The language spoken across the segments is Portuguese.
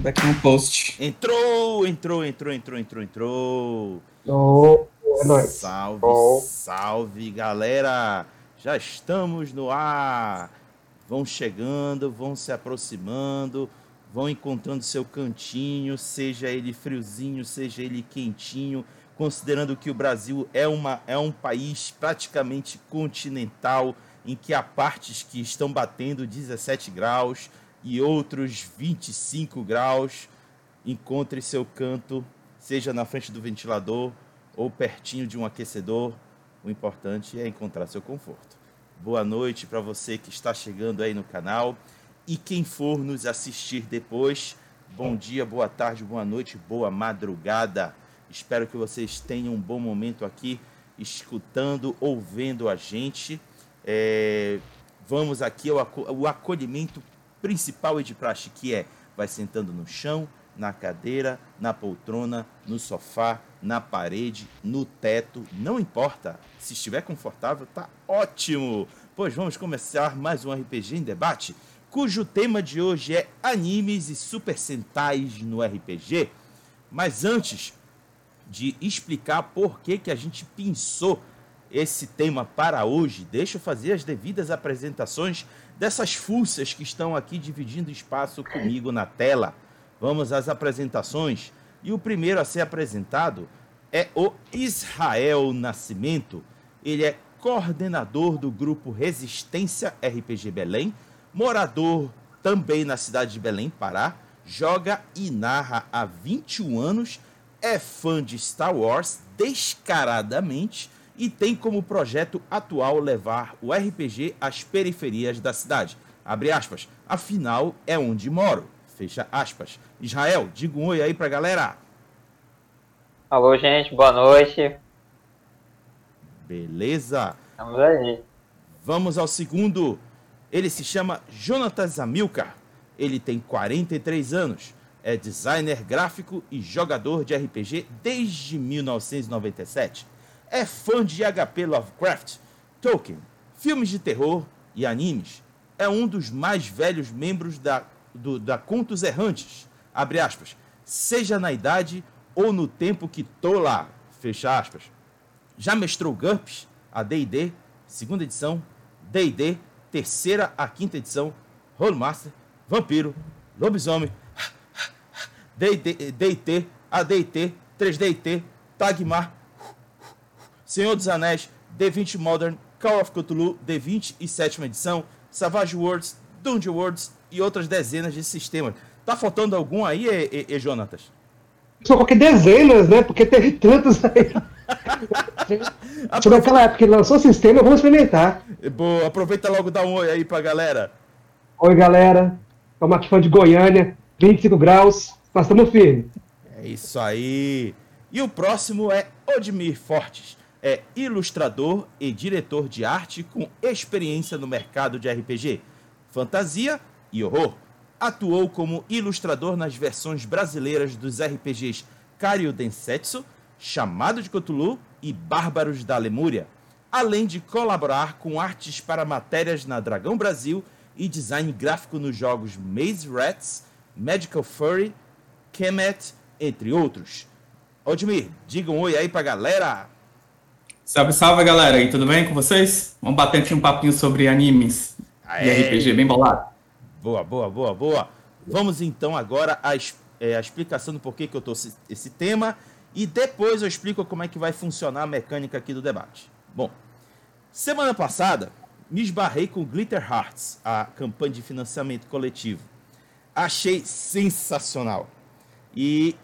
back no post. Entrou, entrou, entrou, entrou, entrou, entrou. Oh, é nóis. Salve, Oh. salve, galera! Já estamos no ar. Vão chegando, vão se aproximando, vão encontrando seu cantinho, seja ele friozinho, seja ele quentinho, considerando que o Brasil é, uma, é um país praticamente continental, em que há partes que estão batendo 17 graus e outros 25 graus. Encontre seu canto, seja na frente do ventilador ou pertinho de um aquecedor. O importante é encontrar seu conforto. Boa noite para você que está chegando aí no canal e quem for nos assistir depois. Bom dia, boa tarde, boa noite, boa madrugada. Espero que vocês tenham um bom momento aqui escutando, ouvindo a gente. É, vamos aqui ao acolhimento principal e de praxe, que é vai sentando no chão, na cadeira, na poltrona, no sofá, na parede, no teto, não importa. Se estiver confortável, tá ótimo. Pois vamos começar mais um RPG em debate, cujo tema de hoje é animes e super sentais no RPG. Mas antes de explicar por que, que a gente pensou esse tema para hoje, deixa eu fazer as devidas apresentações dessas fuças que estão aqui dividindo espaço comigo na tela. Vamos às apresentações. E o primeiro a ser apresentado é o Israel Nascimento. Ele é coordenador do grupo Resistência RPG Belém, morador também na cidade de Belém, Pará, joga e narra há 21 anos, é fã de Star Wars descaradamente e tem como projeto atual levar o RPG às periferias da cidade. Abre aspas, afinal é onde moro. Fecha aspas. Israel, diga um oi aí pra galera. Alô, gente, boa noite. Beleza? Estamos aí. Vamos ao segundo. Ele se chama Jonatas Amilcar. Ele tem 43 anos. É designer gráfico e jogador de RPG desde 1997. É fã de HP Lovecraft, Tolkien, filmes de terror e animes. É um dos mais velhos membros da, do, da Contos Errantes. Abre aspas. Seja na idade ou no tempo que tô lá. Fecha aspas. Já mestrou GURPS, a D&D, segunda edição, D&D, terceira a quinta edição, Rollmaster, Vampiro, Lobisomem, D&T, AD&T, 3D&T, Tagmar, Senhor dos Anéis, D20 Modern, Call of Cthulhu, D20 e sétima edição, Savage Worlds, Dungeon Worlds e outras dezenas de sistemas. Tá faltando algum aí, e, e, e Jonatas? Só coloquei dezenas, né? Porque teve tantos aí. Sobre aquela época que lançou o sistema, vamos experimentar. Boa, aproveita logo dá um oi aí pra galera. Oi, galera. Estamos aqui fã de Goiânia, 25 graus, mas estamos firmes. É isso aí. E o próximo é Odmir Fortes. É ilustrador e diretor de arte com experiência no mercado de RPG, fantasia e horror. Atuou como ilustrador nas versões brasileiras dos RPGs Kario Densetsu, Chamado de Cthulhu e Bárbaros da Lemúria, além de colaborar com artes para matérias na Dragão Brasil e design gráfico nos jogos Maze Rats, Magical Furry, Kemet, entre outros. Odmir, diga um oi aí pra galera. Salve, salve, galera. E tudo bem com vocês? Vamos bater aqui um papinho sobre animes Aê. e RPG, bem bolado. Boa, boa, boa, boa. Vamos então agora à é, à explicação do porquê que eu trouxe esse tema e depois eu explico como é que vai funcionar a mecânica aqui do debate. Bom, semana passada me esbarrei com Glitter Hearts, a campanha de financiamento coletivo. Achei sensacional. E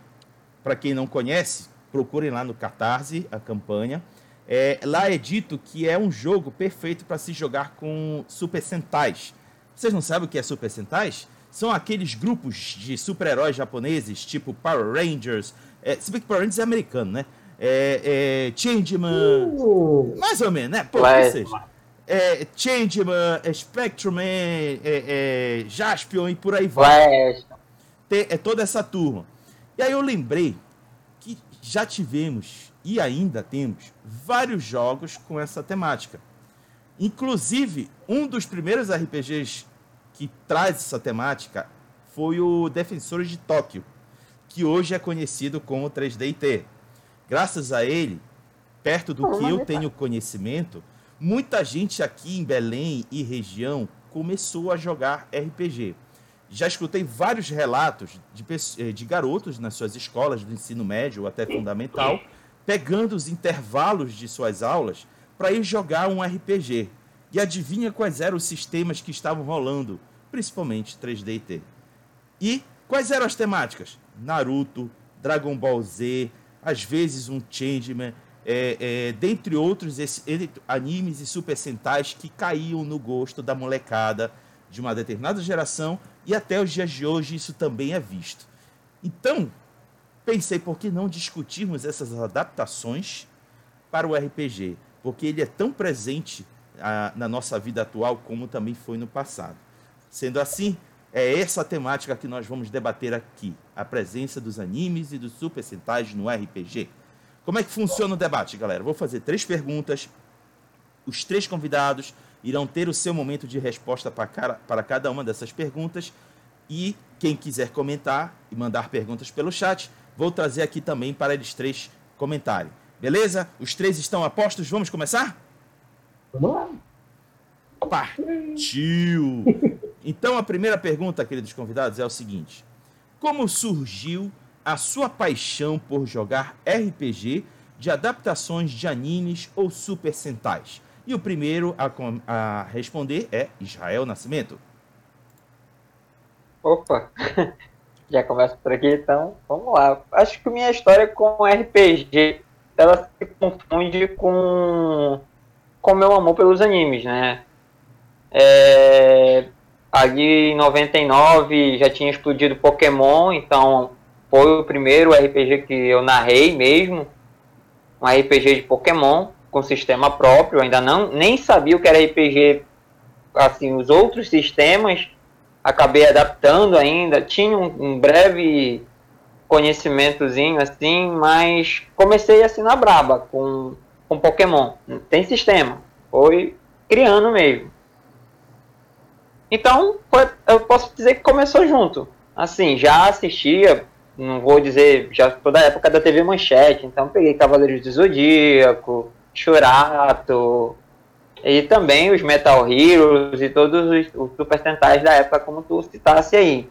para quem não conhece, procurem lá no Catarse a campanha. É, lá é dito que é um jogo perfeito para se jogar com Super Sentais. Vocês não sabem o que é Super Sentais? São aqueles grupos de super-heróis japoneses, tipo Power Rangers. É, se bem que Power Rangers é americano, né? É, é, Changeman. Uh, Mais ou menos, né? Pô, que seja. É, Changeman, é, Spectrum, é, é, Jaspion e por aí vai é toda essa turma. E aí eu lembrei que já tivemos e ainda temos vários jogos com essa temática. Inclusive, um dos primeiros RPGs que traz essa temática foi o Defensores de Tóquio, que hoje é conhecido como 3DT. Graças a ele, perto do que eu tenho conhecimento, muita gente aqui em Belém e região começou a jogar RPG. Já escutei vários relatos de, eh, de garotos nas suas escolas do ensino médio até fundamental, pegando os intervalos de suas aulas para ir jogar um RPG. E adivinha quais eram os sistemas que estavam rolando, principalmente 3D E quais eram as temáticas? Naruto, Dragon Ball Z, às vezes um Changeman, é, é, dentre outros esse, animes e super sentais que caíam no gosto da molecada de uma determinada geração e até os dias de hoje isso também é visto. Então, pensei por que não discutirmos essas adaptações para o RPG, porque ele é tão presente a, na nossa vida atual como também foi no passado. Sendo assim, é essa temática que nós vamos debater aqui, a presença dos animes e dos super sentais no RPG. Como é que funciona o debate, galera? Vou fazer três perguntas. Os três convidados irão ter o seu momento de resposta para cada uma dessas perguntas. E quem quiser comentar e mandar perguntas pelo chat, vou trazer aqui também para eles três comentarem. Beleza? Os três estão apostos? Vamos começar? Vamos lá. Partiu! Então a primeira pergunta, queridos convidados, é o seguinte: Como surgiu a sua paixão por jogar RPG de adaptações de animes ou super sentais? E o primeiro a, a responder é Israel Nascimento. Opa, já começa por aqui, então vamos lá. Acho que minha história com RPG ela se confunde com com meu amor pelos animes, né? É, ali em 99 já tinha explodido Pokémon, então foi o primeiro RPG que eu narrei mesmo, um RPG de Pokémon com sistema próprio, ainda não nem sabia o que era RPG, assim, os outros sistemas acabei adaptando ainda, tinha um, um breve conhecimentozinho assim, mas comecei assim na braba com, com Pokémon. Tem sistema, foi criando mesmo. Então, foi, eu posso dizer que começou junto. Assim, já assistia não vou dizer, já toda a época da TV Manchete, então peguei Cavaleiros do Zodíaco, Churato, e também os Metal Heroes e todos os, os Super Sentais da época, como tu citasse aí.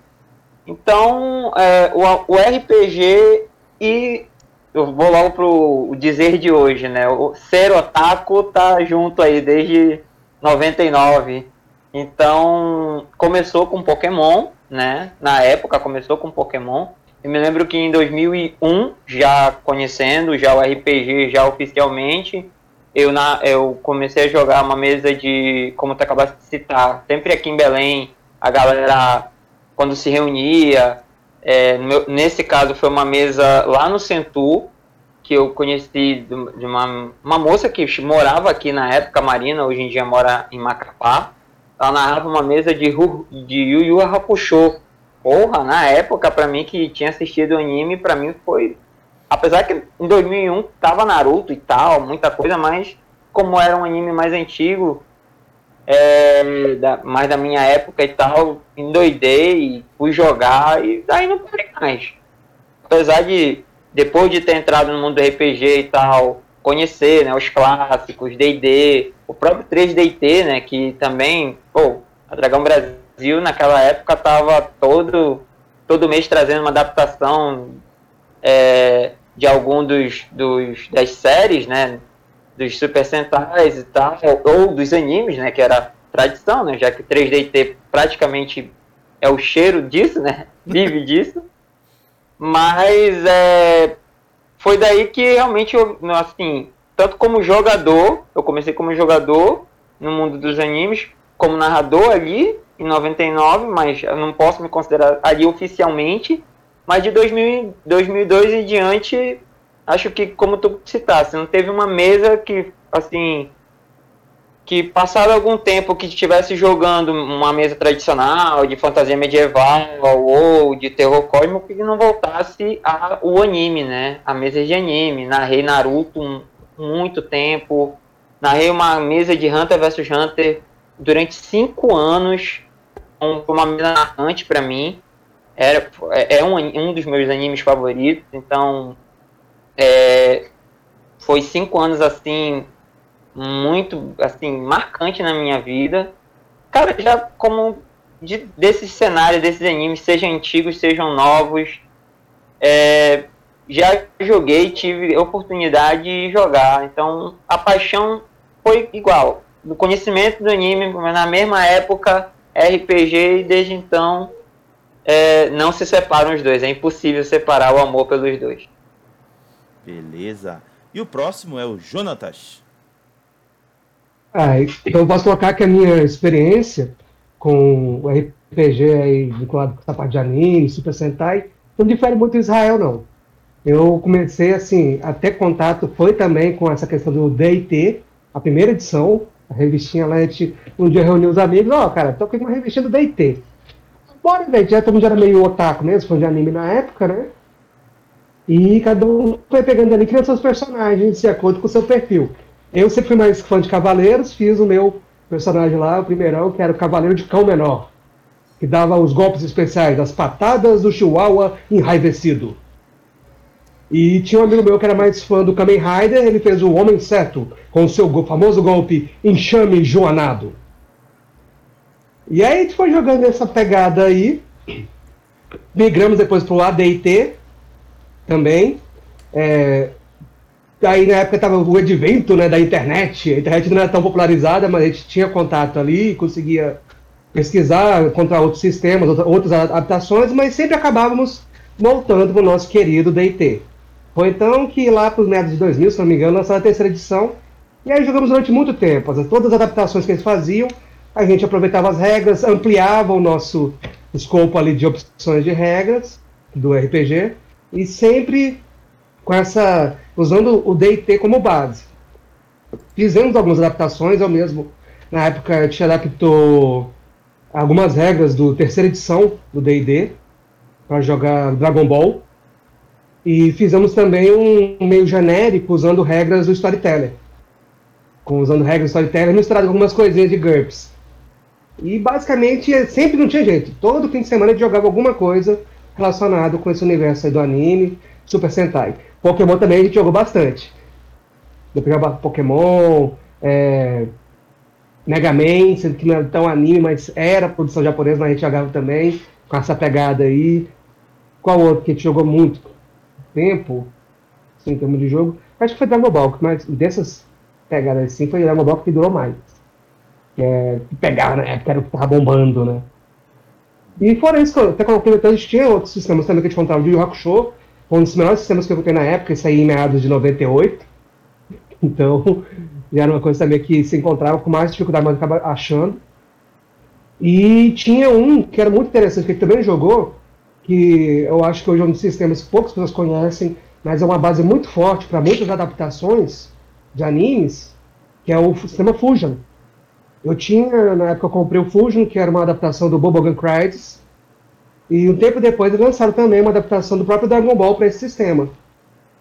Então, é, o, o RPG e eu vou logo pro dizer de hoje, né? O ser otaku tá junto aí desde 99. Então, começou com Pokémon, né? Na época começou com Pokémon. Eu me lembro que em 2001, já conhecendo já o RPG já oficialmente, eu, na, eu comecei a jogar uma mesa de, como tu acabaste de citar, sempre aqui em Belém, a galera, quando se reunia, é, meu, nesse caso foi uma mesa lá no Centur, que eu conheci de uma, uma moça que morava aqui na época, Marina, hoje em dia mora em Macapá. Ela narrava uma mesa de, de Yu Yu Hakusho, porra, na época, pra mim que tinha assistido o anime, pra mim foi. Apesar que em 2001 tava Naruto e tal, muita coisa, mas como era um anime mais antigo, é, da, mais da minha época e tal, endoidei, fui jogar e daí não parei mais. Apesar de, depois de ter entrado no mundo do RPG e tal, conhecer né, os clássicos, D&D, o próprio 3DT, né, que também, pô, a Dragão Brasil naquela época estava todo, todo mês trazendo uma adaptação é, de algum dos, dos das séries, né? Dos Super Sentais e tal, ou dos animes, né? Que era tradição, né? Já que o 3DT praticamente é o cheiro disso, né? Vive disso. Mas é, foi daí que realmente, eu, assim, tanto como jogador, eu comecei como jogador no mundo dos animes, como narrador ali, em 99, mas eu não posso me considerar ali oficialmente. Mas de 2000, 2002 em diante, acho que, como tu citaste, não teve uma mesa que, assim, que passado algum tempo que estivesse jogando uma mesa tradicional de fantasia medieval ou de terror cósmico que não voltasse ao anime, né? A mesa de anime. Narrei Naruto muito tempo. Narrei uma mesa de Hunter vs Hunter durante cinco anos uma mesa narrante para mim. Era, é um, um dos meus animes favoritos, então é, foi cinco anos assim muito assim marcante na minha vida. Cara, já como de, desses cenários, desses animes, sejam antigos, sejam novos, é, já joguei, tive oportunidade de jogar. Então a paixão foi igual. Do conhecimento do anime, na mesma época, RPG, e desde então é, não se separam os dois. É impossível separar o amor pelos dois. Beleza. E o próximo é o Jonatas. Ah, então eu posso colocar que a minha experiência com o RPG aí vinculado com parte de anime, Super Sentai, não difere muito do Israel, não. Eu comecei, assim, até contato foi também com essa questão do D&T, a primeira edição, a revistinha lá, a gente um dia reuniu os amigos, ó, oh, cara, tô com uma revistinha do D&T. Bora, velho, já todo mundo era meio otaku mesmo, fã de anime na época, né? E cada um foi pegando ali, criando seus personagens de acordo com o seu perfil. Eu sempre fui mais fã de Cavaleiros, fiz o meu personagem lá, o primeirão, que era o Cavaleiro de Cão Menor, que dava os golpes especiais, as patadas do Chihuahua enraivecido. E tinha um amigo meu que era mais fã do Kamen Rider, ele fez o Homem Certo, com o seu famoso golpe Enxame Joanado. E aí a gente foi jogando essa pegada aí, migramos depois pro AD&T também. É, aí na época estava o advento né, da internet, a internet não era tão popularizada, mas a gente tinha contato ali, conseguia pesquisar, encontrar outros sistemas, outras adaptações, mas sempre acabávamos voltando para o nosso querido D&T. Foi então que lá para os meados de 2000, se não me engano, lançaram a terceira edição, e aí jogamos durante muito tempo. Todas as adaptações que eles faziam, a gente aproveitava as regras, ampliava o nosso escopo ali de opções de regras do RPG, e sempre com essa usando o D&T como base. Fizemos algumas adaptações, eu mesmo na época a gente adaptou algumas regras do terceira edição do D&D para jogar Dragon Ball e fizemos também um meio genérico usando regras do Storyteller, com usando regras do Storyteller misturado com algumas coisinhas de GURPS. E basicamente sempre não tinha jeito. Todo fim de semana gente jogava alguma coisa relacionada com esse universo do anime, Super Sentai. Pokémon também a gente jogou bastante. Eu jogava Pokémon, é, Mega Man, sendo que não era tão anime, mas era produção japonesa, mas a gente jogava também, com essa pegada aí. Qual outro que a gente jogou muito tempo, assim, em termos de jogo? Acho que foi Dragon Ball, mas dessas pegadas assim, foi Dragon Ball que durou mais. É, que na época, era o que tava bombando, né? E fora isso, até complementando, tinha outros sistemas também que a gente contava de Yu Hakusho, um dos melhores sistemas que eu tenho na época, isso aí em meados de 98. Então, já era uma coisa também que se encontrava com mais dificuldade, mas acaba achando. E tinha um que era muito interessante, que ele também jogou, que eu acho que hoje é um dos sistemas que poucas pessoas conhecem, mas é uma base muito forte para muitas adaptações de animes, que é o sistema Fusion. Eu tinha, na época eu comprei o Fusion, que era uma adaptação do Bobogan Crisis, e um tempo depois eles lançaram também uma adaptação do próprio Dragon Ball para esse sistema.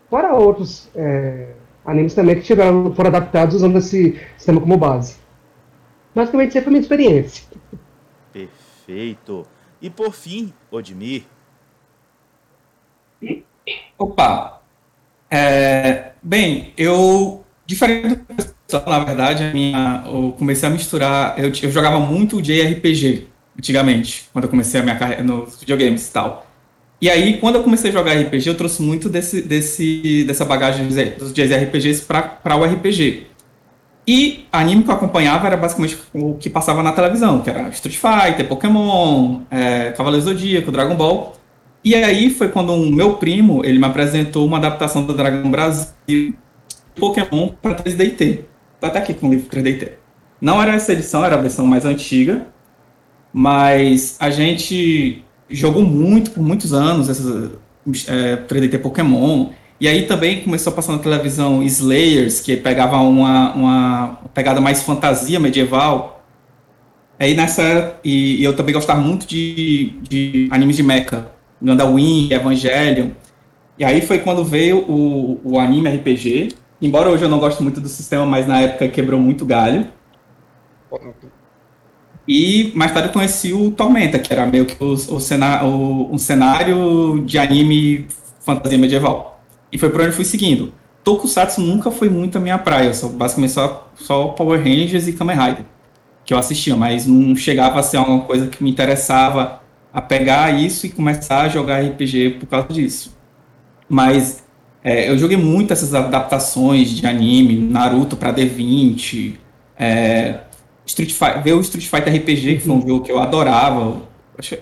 Fora outros é, animes também que tiveram, foram adaptados usando esse sistema como base. Basicamente, sempre foi a minha experiência. Perfeito. E por fim, Odmir. Opa! É, bem, eu, diferente do pessoal, na verdade, minha, eu comecei a misturar, eu, eu jogava muito JRPG antigamente, quando eu comecei a minha carreira nos videogames e tal. E aí, quando eu comecei a jogar RPG, eu trouxe muito desse, desse, dessa bagagem dos JRPGs para o RPG. E anime que eu acompanhava era basicamente o que passava na televisão, que era Street Fighter, Pokémon, é, Cavaleiro Zodíaco, Dragon Ball. E aí foi quando um meu primo, ele me apresentou uma adaptação do Dragon Brasil Pokémon para 3DT. Tá até aqui com o livro 3DT. Não era essa edição, era a versão mais antiga, mas a gente jogou muito por muitos anos essas é, 3DT Pokémon. E aí também começou a passar na televisão Slayers, que pegava uma, uma pegada mais fantasia medieval. Aí nessa e, e eu também gostava muito de, de animes de mecha, Gundam Evangelion. E aí foi quando veio o, o anime RPG. Embora hoje eu não goste muito do sistema, mas na época quebrou muito galho. E mais tarde eu conheci o Tormenta, que era meio que o, o, cenário, o um cenário de anime fantasia medieval. E foi por onde eu fui seguindo. Tokusatsu nunca foi muito a minha praia, só, basicamente só, só Power Rangers e Kamen Rider que eu assistia, mas não chegava a ser alguma coisa que me interessava a pegar isso e começar a jogar RPG por causa disso. Mas é, eu joguei muito essas adaptações de anime, Naruto para D20, é, Street Fighter, ver o Street Fighter RPG, que foi um jogo que eu adorava.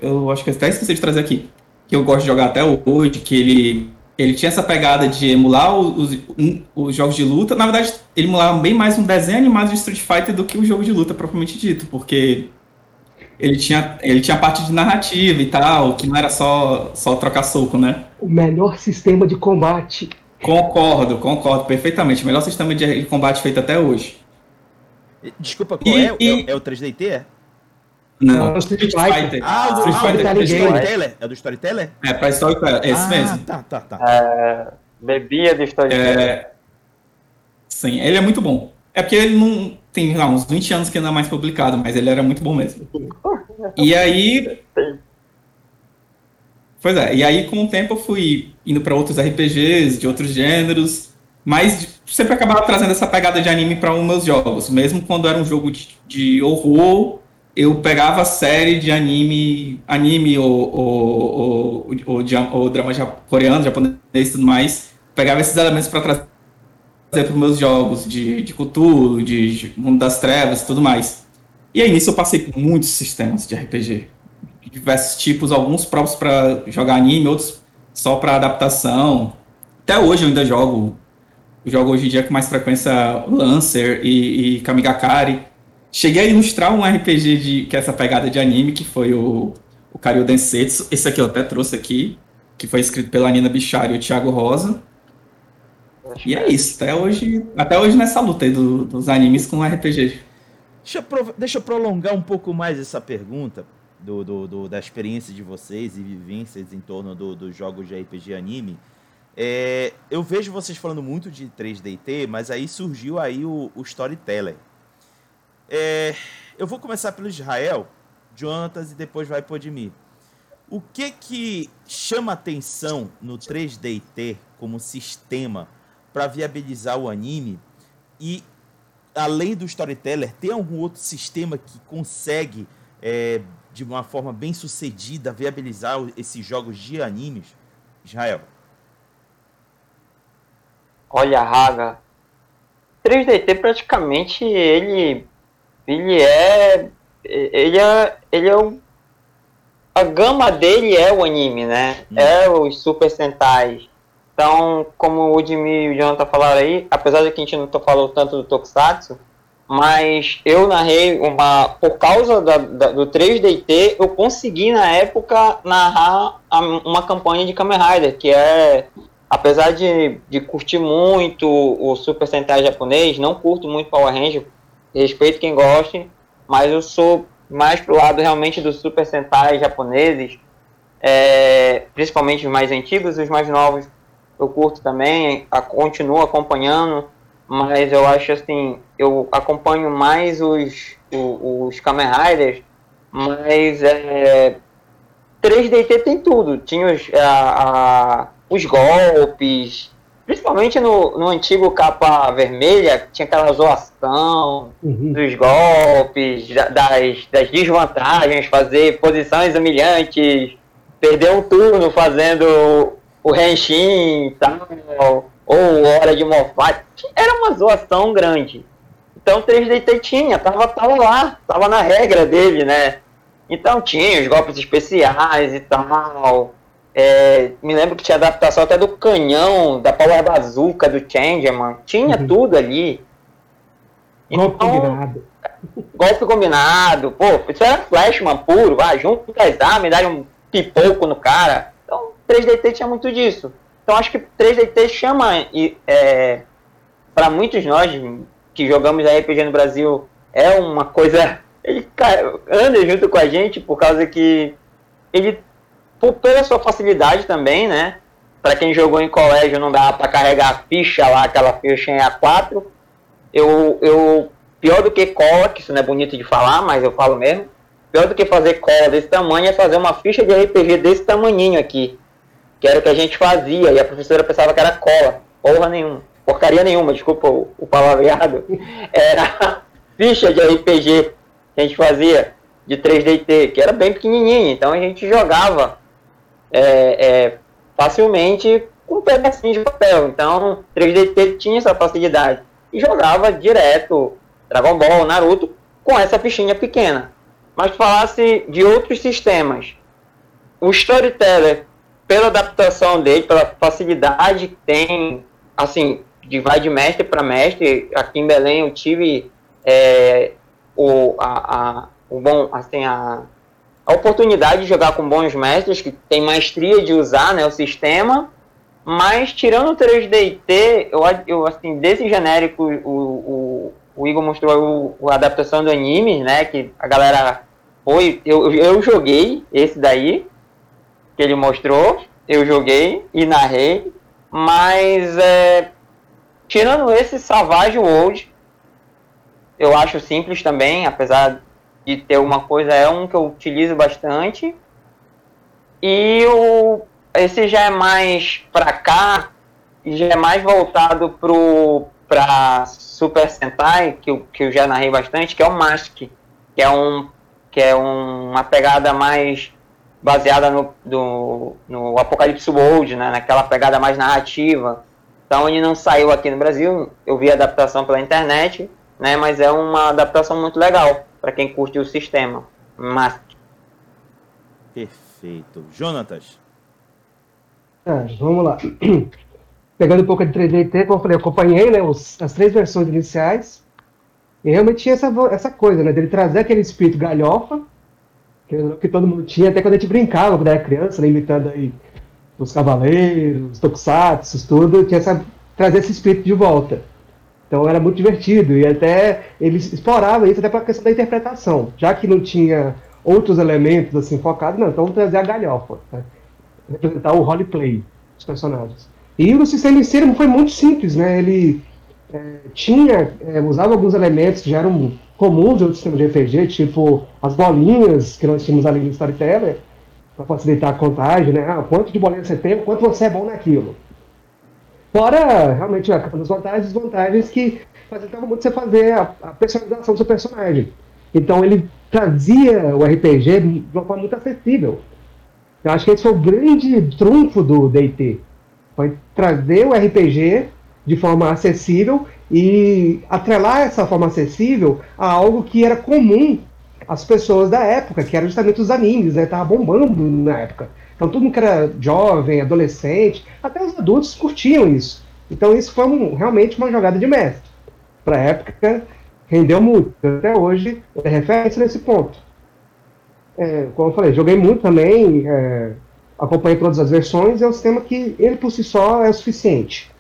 Eu acho que até esqueci de trazer aqui. Que eu gosto de jogar até hoje, que ele, ele tinha essa pegada de emular os, um, os jogos de luta. Na verdade, ele emulava bem mais um desenho animado de Street Fighter do que o jogo de luta propriamente dito, porque ele tinha, ele tinha parte de narrativa e tal, que não era só, só trocar soco, né? O melhor sistema de combate. Concordo, concordo perfeitamente. O melhor sistema de combate feito até hoje. Desculpa, qual e, é? E... É, é, o 3DT? É? Não, é o Street Fighter. Ah, Street Fighter ah, do Storyteller? É do Storyteller? É, pra Storyteller, é esse ah, mesmo. tá, tá, tá. É, bebia de Storyteller. É... Sim, ele é muito bom. É porque ele não tem uns 20 anos que não é mais publicado, mas ele era muito bom mesmo. E aí. Pois é, e aí com o tempo eu fui indo para outros RPGs de outros gêneros, mas sempre acabava trazendo essa pegada de anime para os meus jogos. Mesmo quando era um jogo de, de horror, eu pegava série de anime, anime ou, ou, ou, ou, ou drama coreano, japonês e tudo mais, pegava esses elementos para trazer para os meus jogos de, de Cthulhu, de Mundo das Trevas e tudo mais. E aí nisso eu passei por muitos sistemas de RPG. De diversos tipos, alguns próprios para jogar anime, outros só para adaptação. Até hoje eu ainda jogo. Eu jogo hoje em dia com mais frequência Lancer e, e Kamigakari. Cheguei a ilustrar um RPG de, que é essa pegada de anime, que foi o, o Karyu Densetsu. Esse aqui eu até trouxe aqui, que foi escrito pela Nina Bichari e o Thiago Rosa. E é isso, até hoje, até hoje nessa luta aí do, dos animes com RPG. Deixa eu, deixa eu prolongar um pouco mais essa pergunta do, do, do da experiência de vocês e vivências em torno dos do jogos de RPG anime. É, eu vejo vocês falando muito de 3DT, mas aí surgiu aí o, o Storyteller. É, eu vou começar pelo Israel, Jonatas e depois vai por mim. O que que chama atenção no 3DT como sistema para viabilizar o anime e além do storyteller tem algum outro sistema que consegue é, de uma forma bem sucedida viabilizar esses jogos de animes Israel olha Raga 3DT praticamente ele ele é ele é ele é o a gama dele é o anime, né? Hum. É os Super Sentai, então, como o Jimmy e o Jonathan falaram aí, apesar de que a gente não falou tanto do Tokusatsu, mas eu narrei uma. Por causa da, da, do 3DT, eu consegui na época narrar a, uma campanha de Kamen Rider, que é. Apesar de, de curtir muito o Super Sentai japonês, não curto muito Power Ranger, respeito quem goste, mas eu sou mais pro lado realmente do Super Sentai japoneses, é, principalmente os mais antigos e os mais novos eu curto também, a, continuo acompanhando, mas eu acho assim, eu acompanho mais os, os, os Kamen Riders, mas é, 3DT tem tudo, tinha os, a, a, os golpes, principalmente no, no antigo capa vermelha, tinha aquela zoação uhum. dos golpes, das, das desvantagens, fazer posições humilhantes, perder um turno fazendo o Henshin e tal, ou Hora de Mofat, era uma zoação grande. Então o 3DT tinha, tava, tava lá, tava na regra dele, né? Então tinha os golpes especiais e tal. É, me lembro que tinha adaptação até do canhão, da Power Bazooka, do Changeman. Tinha uhum. tudo ali. Então, golpe combinado. Golpe combinado. Pô, isso era Flashman puro. Vai, junto com as armas, dá um pipoco no cara. 3DT tinha muito disso. Então acho que 3DT chama é, para muitos nós que jogamos RPG no Brasil é uma coisa ele anda junto com a gente por causa que ele por, pela sua facilidade também, né? Para quem jogou em colégio não dá para carregar a ficha lá, aquela ficha em A4. Eu, eu pior do que cola, que isso não é bonito de falar, mas eu falo mesmo. Pior do que fazer cola desse tamanho é fazer uma ficha de RPG desse tamanhinho aqui. Que era o que a gente fazia, e a professora pensava que era cola. Porra nenhuma. Porcaria nenhuma, desculpa o, o palavreado. Era ficha de RPG que a gente fazia de 3DT, que era bem pequenininha. Então a gente jogava é, é, facilmente com um pedacinho de papel. Então 3DT tinha essa facilidade. E jogava direto Dragon Ball, Naruto, com essa fichinha pequena mas falasse de outros sistemas. O Storyteller, pela adaptação dele, pela facilidade que tem, assim, de vai de mestre para mestre, aqui em Belém eu tive é, o, a, a, o bom, assim, a, a oportunidade de jogar com bons mestres que tem maestria de usar né, o sistema, mas tirando o 3DT, eu, eu assim, desse genérico, o, o, o Igor mostrou o, a adaptação do anime, né? Que a galera foi. Eu, eu joguei esse daí, que ele mostrou. Eu joguei e narrei. Mas é, tirando esse Savage World, eu acho simples também, apesar de ter uma coisa, é um que eu utilizo bastante. E o, esse já é mais pra cá, já é mais voltado pro, para Super Sentai, que eu, que eu já narrei bastante, que é o Mask, que é, um, que é um, uma pegada mais baseada no, do, no Apocalipse World, né, naquela pegada mais narrativa. Então ele não saiu aqui no Brasil, eu vi a adaptação pela internet, né, mas é uma adaptação muito legal para quem curte o sistema. Mask. Perfeito. Jonatas. É, vamos lá. pegando um pouco de 3DT, como eu falei, eu acompanhei né, os, as três versões iniciais, e realmente tinha essa, essa coisa, né, dele trazer aquele espírito galhofa, que todo mundo tinha, até quando a gente brincava quando era criança, né, imitando aí os cavaleiros, os tokusatsu, tudo, tinha essa, trazer esse espírito de volta. Então era muito divertido, e até eles exploravam isso até para a questão da interpretação, já que não tinha outros elementos assim focados, não, então trazer a galhofa, né, representar o roleplay dos personagens. E o sistema em si foi muito simples, né? Ele é, tinha, é, usava alguns elementos que já eram comuns de outros sistemas de RPG, tipo as bolinhas que nós tínhamos ali no Storyteller, para facilitar a contagem, né? Ah, quanto de bolinhas você tem, quanto você é bom naquilo. Fora, realmente, as vantagens e desvantagens que facilitavam muito você fazer a, a personalização do seu personagem. Então ele trazia o RPG de uma forma muito acessível. Eu acho que esse foi o grande trunfo do D&T Vai trazer o RPG de forma acessível e atrelar essa forma acessível a algo que era comum às pessoas da época, que era justamente os animes, né? Tava bombando na época. Então todo mundo que era jovem, adolescente, até os adultos curtiam isso. Então isso foi um, realmente uma jogada de mestre. Para a época, rendeu muito. Até hoje, é referência nesse ponto. É, como eu falei, joguei muito também. É, acompanhei todas as versões, é um sistema que ele por si só é o suficiente.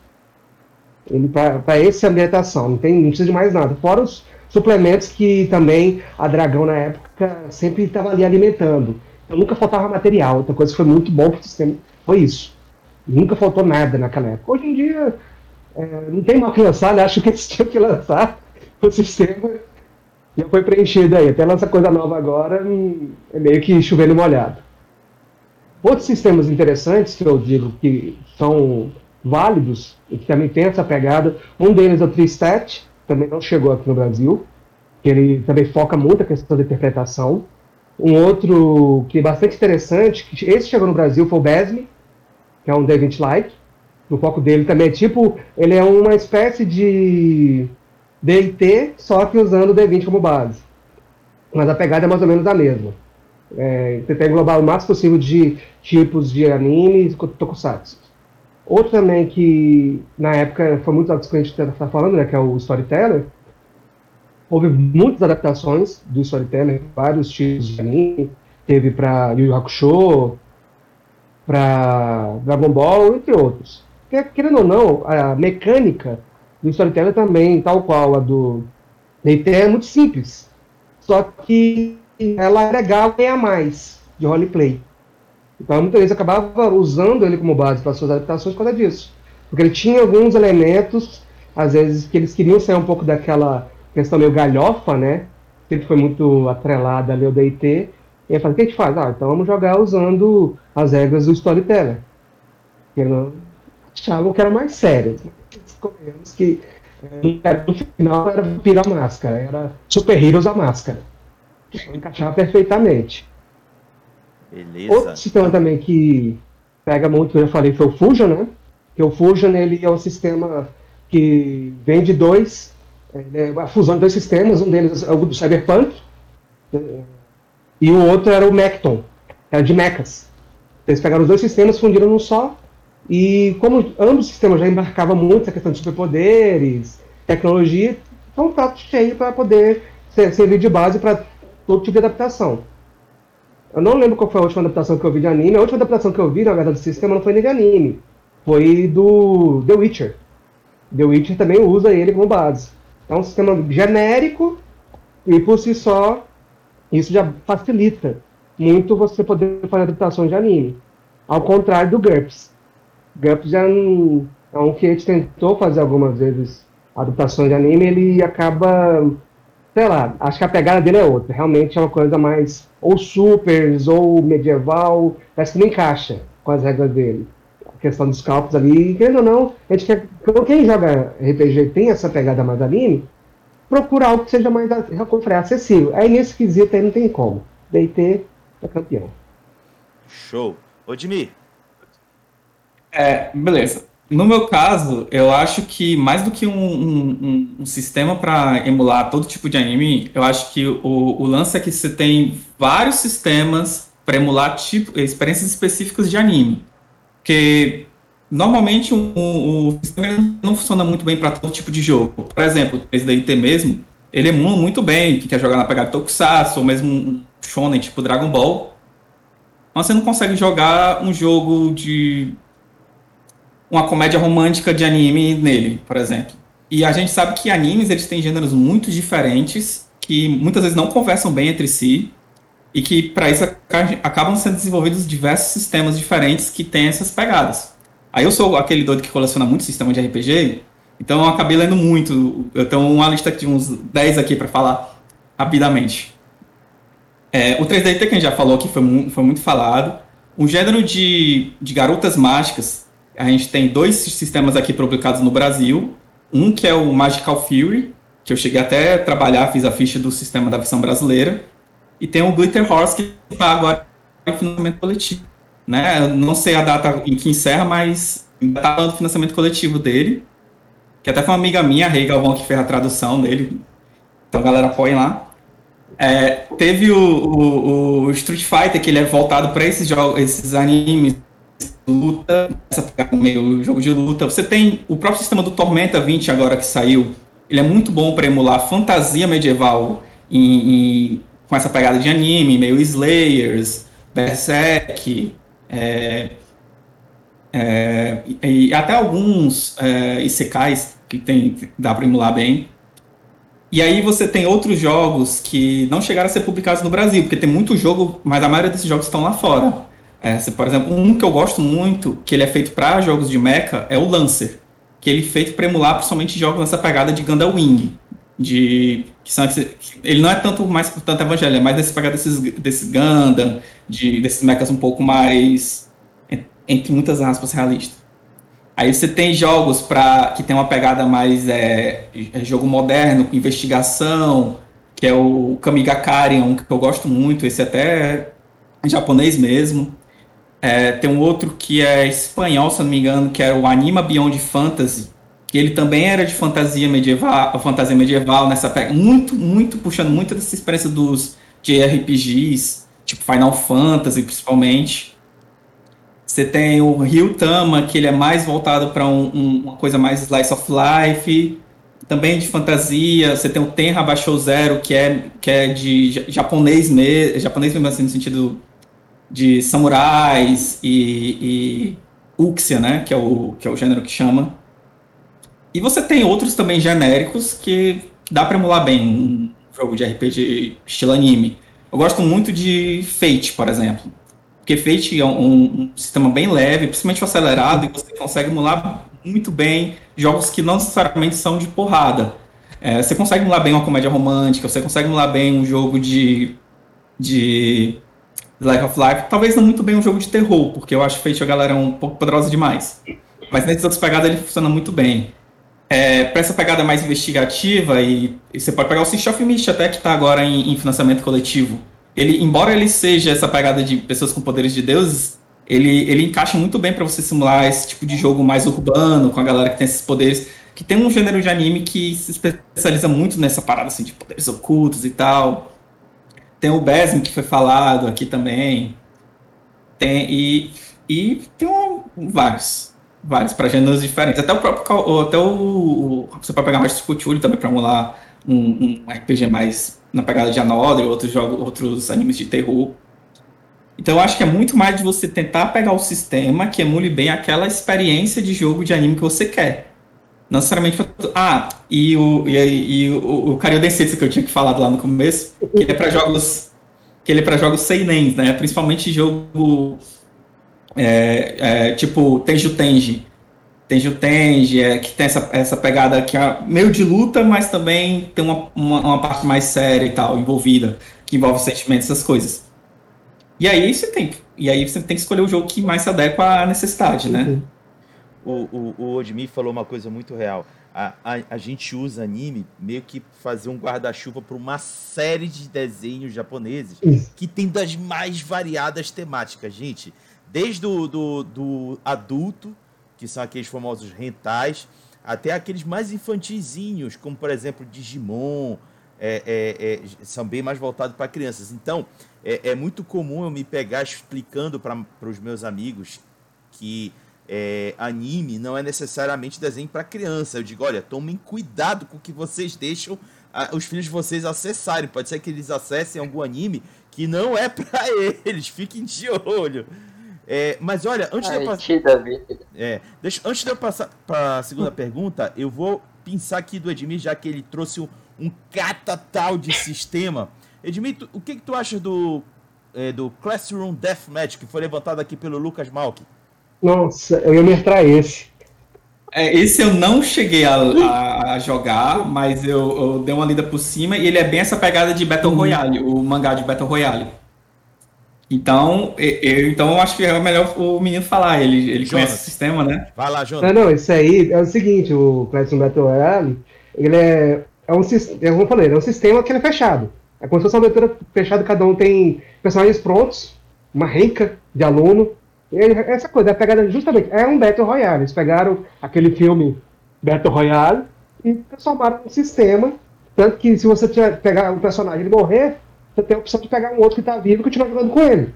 Para essa ambientação, não, tem, não precisa de mais nada. Fora os suplementos que também a Dragão na época sempre estava ali alimentando. Então nunca faltava material. Outra coisa que foi muito bom para o sistema foi isso. Nunca faltou nada naquela época. Hoje em dia é, não tem mal que lançar, né? acho que eles tinham que lançar o sistema já foi preenchido aí. Até lança coisa nova agora, hum, é meio que chovendo molhado. Outros sistemas interessantes que eu digo que são válidos e que também tem essa pegada, um deles é o Tristat, também não chegou aqui no Brasil, que ele também foca muito a questão da interpretação. Um outro que é bastante interessante, que esse chegou no Brasil, foi o Besme, que é um D20-like. O foco dele também é tipo, ele é uma espécie de D&T, só que usando o D20 como base. Mas a pegada é mais ou menos a mesma. É, tentar englobar o máximo possível de tipos de anime e tokusatsu. Outro também que na época foi muito alto que a gente está falando, né, que é o Storyteller. Houve muitas adaptações do Storyteller, vários tipos de anime. Teve para Yu Yu Hakusho, para Dragon Ball, entre outros. Querendo ou não, a mecânica do Storyteller também, tal qual a do DT, é muito simples. Só que ela agregava a mais de roleplay. Então, muitas vezes acabava usando ele como base para suas adaptações por causa disso. Porque ele tinha alguns elementos, às vezes, que eles queriam sair um pouco daquela questão meio galhofa, né? Sempre foi muito atrelada ali ao D&T. E aí fala, o que a gente faz? Ah, então vamos jogar usando as regras do Storyteller. Que não achavam que era mais sério. Descobrimos que eh, no final era a Máscara, era Super Heroes a Máscara. Então encaixava perfeitamente. Beleza. Outro sistema também que pega muito, eu falei, foi o Fusion, né? Que o Fusion ele é um sistema que vem de dois, é, a fusão de dois sistemas, um deles é o do Cyberpunk, é, e o outro era o Mecton, era de mechas. Eles pegaram os dois sistemas, fundiram num só, e como ambos os sistemas já embarcavam muito essa questão de superpoderes, tecnologia, foi um prato cheio para poder ser, servir de base para todo tipo de adaptação. Eu não lembro qual foi a última adaptação que eu vi de anime. A última adaptação que eu vi, na verdade, do sistema não foi nem de anime. Foi do The Witcher. The Witcher também usa ele como base. É um sistema genérico e por si só isso já facilita muito você poder fazer adaptações de anime. Ao contrário do GURPS. GURPS já é, um que a gente tentou fazer algumas vezes adaptações de anime, ele acaba sei lá, acho que a pegada dele é outra. Realmente é uma coisa mais ou supers ou medieval, parece que não encaixa com as regras dele. A questão dos cálculos ali, querendo ou não, a gente quer, quem joga RPG tem essa pegada mais anime, procura algo que seja mais acessível. Aí nesse quesito aí não tem como. DT é campeão. Show. Ô, Dimi. É, beleza. No meu caso, eu acho que mais do que um, um, um sistema para emular todo tipo de anime, eu acho que o, o lance é que você tem vários sistemas para emular tipo, experiências específicas de anime. Porque normalmente o, sistema não funciona muito bem para todo tipo de jogo. Por exemplo, esse daí tem mesmo, ele emula muito bem, que quer jogar na pegada Tokusatsu, ou mesmo um shonen tipo Dragon Ball. Mas você não consegue jogar um jogo de uma comédia romântica de anime nele, por exemplo. E a gente sabe que animes eles têm gêneros muito diferentes que muitas vezes não conversam bem entre si e que para isso acabam sendo desenvolvidos diversos sistemas diferentes que têm essas pegadas. Aí eu sou aquele doido que coleciona muito sistema de RPG, então eu acabei lendo muito. Eu tenho uma lista de uns 10 aqui para falar rapidamente. É, o 3DT que a gente já falou aqui foi, foi muito falado. O gênero de, de garotas mágicas a gente tem dois sistemas aqui publicados no Brasil. Um que é o Magical Fury, que eu cheguei até a trabalhar, fiz a ficha do sistema da versão brasileira. E tem o Glitter Horse, que está agora em financiamento coletivo. Né? Não sei a data em que encerra, mas está dando financiamento coletivo dele. Que até foi uma amiga minha, a Rei Galvão, que fez a tradução dele. Então galera apoia lá. É, teve o, o, o, Street Fighter, que ele é voltado para esses jogos, esses animes luta, essa pegar meio jogo de luta. Você tem o próprio sistema do Tormenta 20 agora que saiu. Ele é muito bom para emular fantasia medieval em, em, com essa pegada de anime, meio Slayers, Berserk, é, é, e até alguns é, Isekais que tem, dá para emular bem. E aí você tem outros jogos que não chegaram a ser publicados no Brasil, porque tem muito jogo, mas a maioria desses jogos estão lá fora. É, por exemplo, um que eu gosto muito, que ele é feito para jogos de mecha, é o Lancer. Que ele é feito para emular principalmente jogos nessa pegada de Gundam Wing. De, que são, ele não é tanto mais tanto evangelho, é mais desse pegada desses, desses Gundam, de, desses mechas um pouco mais, entre muitas aspas, realistas. Aí você tem jogos para que tem uma pegada mais é, é, jogo moderno, com investigação, que é o Kamigakari, um que eu gosto muito, esse até é japonês mesmo. É, tem um outro que é espanhol, se não me engano, que é o Anima Beyond Fantasy, que ele também era de fantasia medieval, fantasia medieval nessa pega, muito, muito puxando muito dessa experiência dos JRPGs, tipo Final Fantasy, principalmente. Você tem o Ryutama, que ele é mais voltado para um, um, uma coisa mais slice of life, também de fantasia. Você tem o Tenra Baixou Zero, que é, que é de japonês mesmo, japonês mesmo assim, no sentido de samurais e, e Uxia, né, que é, o, que é o gênero que chama. E você tem outros também genéricos que dá para emular bem um jogo de RPG estilo anime. Eu gosto muito de Fate, por exemplo. Porque Fate é um, um sistema bem leve, principalmente acelerado, e você consegue emular muito bem jogos que não necessariamente são de porrada. É, você consegue emular bem uma comédia romântica, você consegue emular bem um jogo de. de. Life of Life. Talvez não muito bem um jogo de terror, porque eu acho Fate a galera um pouco poderosa demais. Mas nessas outras pegadas ele funciona muito bem. É, para essa pegada mais investigativa, e, e, você pode pegar o System of Mist até que está agora em, em, financiamento coletivo. Ele, embora ele seja essa pegada de pessoas com poderes de deuses, ele, ele encaixa muito bem para você simular esse tipo de jogo mais urbano, com a galera que tem esses poderes, que tem um gênero de anime que se especializa muito nessa parada assim, de poderes ocultos e tal. Tem o Besm que foi falado aqui também. Tem, e, e tem um, vários vários para gêneros diferentes. Até o próprio. Até o, você pode pegar mais Cthulhu também para emular um, um, RPG mais na pegada de Another, outros jogos, outros animes de terror. Então eu acho que é muito mais de você tentar pegar o sistema que emule bem aquela experiência de jogo de anime que você quer. Não necessariamente. Ah, e o, e, e o, o Cario Densetsu que eu tinha que falar lá no começo, que ele é para jogos. Que ele é para jogos seinen, né? Principalmente jogo é, é, tipo Tenju Tenji. Tenju Tenji, é, que tem essa, essa pegada que é meio de luta, mas também tem uma, uma, uma, parte mais séria e tal, envolvida, que envolve sentimentos, essas coisas. E aí você tem, e aí você tem que escolher o jogo que mais se adequa à necessidade, né? Uhum. O, o, o Odmi falou uma coisa muito real. A, a, a gente usa anime meio que fazer um guarda-chuva para uma série de desenhos japoneses que tem das mais variadas temáticas. Gente, Desde o do, do adulto, que são aqueles famosos rentais, até aqueles mais infantizinhos, como por exemplo Digimon, é, é, é, são bem mais voltados para crianças. Então, é, é, muito comum eu me pegar explicando para os meus amigos que é, anime não é necessariamente desenho para criança. Eu digo, olha, tomem cuidado com o que vocês deixam a, os filhos de vocês acessarem. Pode ser que eles acessem algum anime que não é para eles. Fiquem de olho. É, mas olha, antes Ai, de eu passar. É, deixa, antes de eu passar para a segunda pergunta, eu vou pensar aqui do Edmir, já que ele trouxe um, um catatal de sistema. Edmir, tu, o que, que tu acha do, é, do Classroom Deathmatch, que foi levantado aqui pelo Lucas Malk? Nossa, eu ia mostrar esse. É, esse eu não cheguei a, a, a jogar, mas eu, eu, dei uma lida por cima e ele é bem essa pegada de Battle uhum. Royale, o mangá de Battle Royale. Então, eu, então eu acho que é melhor o menino falar, ele, ele conhece o sistema, né? Vai lá, Jonas. Não, não, isso aí é o seguinte, o Classroom Battle Royale, ele é, é um sistema, como eu falei, é um sistema que ele é fechado. É como se fosse uma aventura fechada, cada um tem personagens prontos, uma rica de aluno, essa coisa, é pegada justamente, é um Battle Royale, eles pegaram aquele filme Battle Royale e transformaram um sistema, tanto que se você pegar um personagem e morrer, você tem a opção de pegar um outro que está vivo e continuar jogando com ele.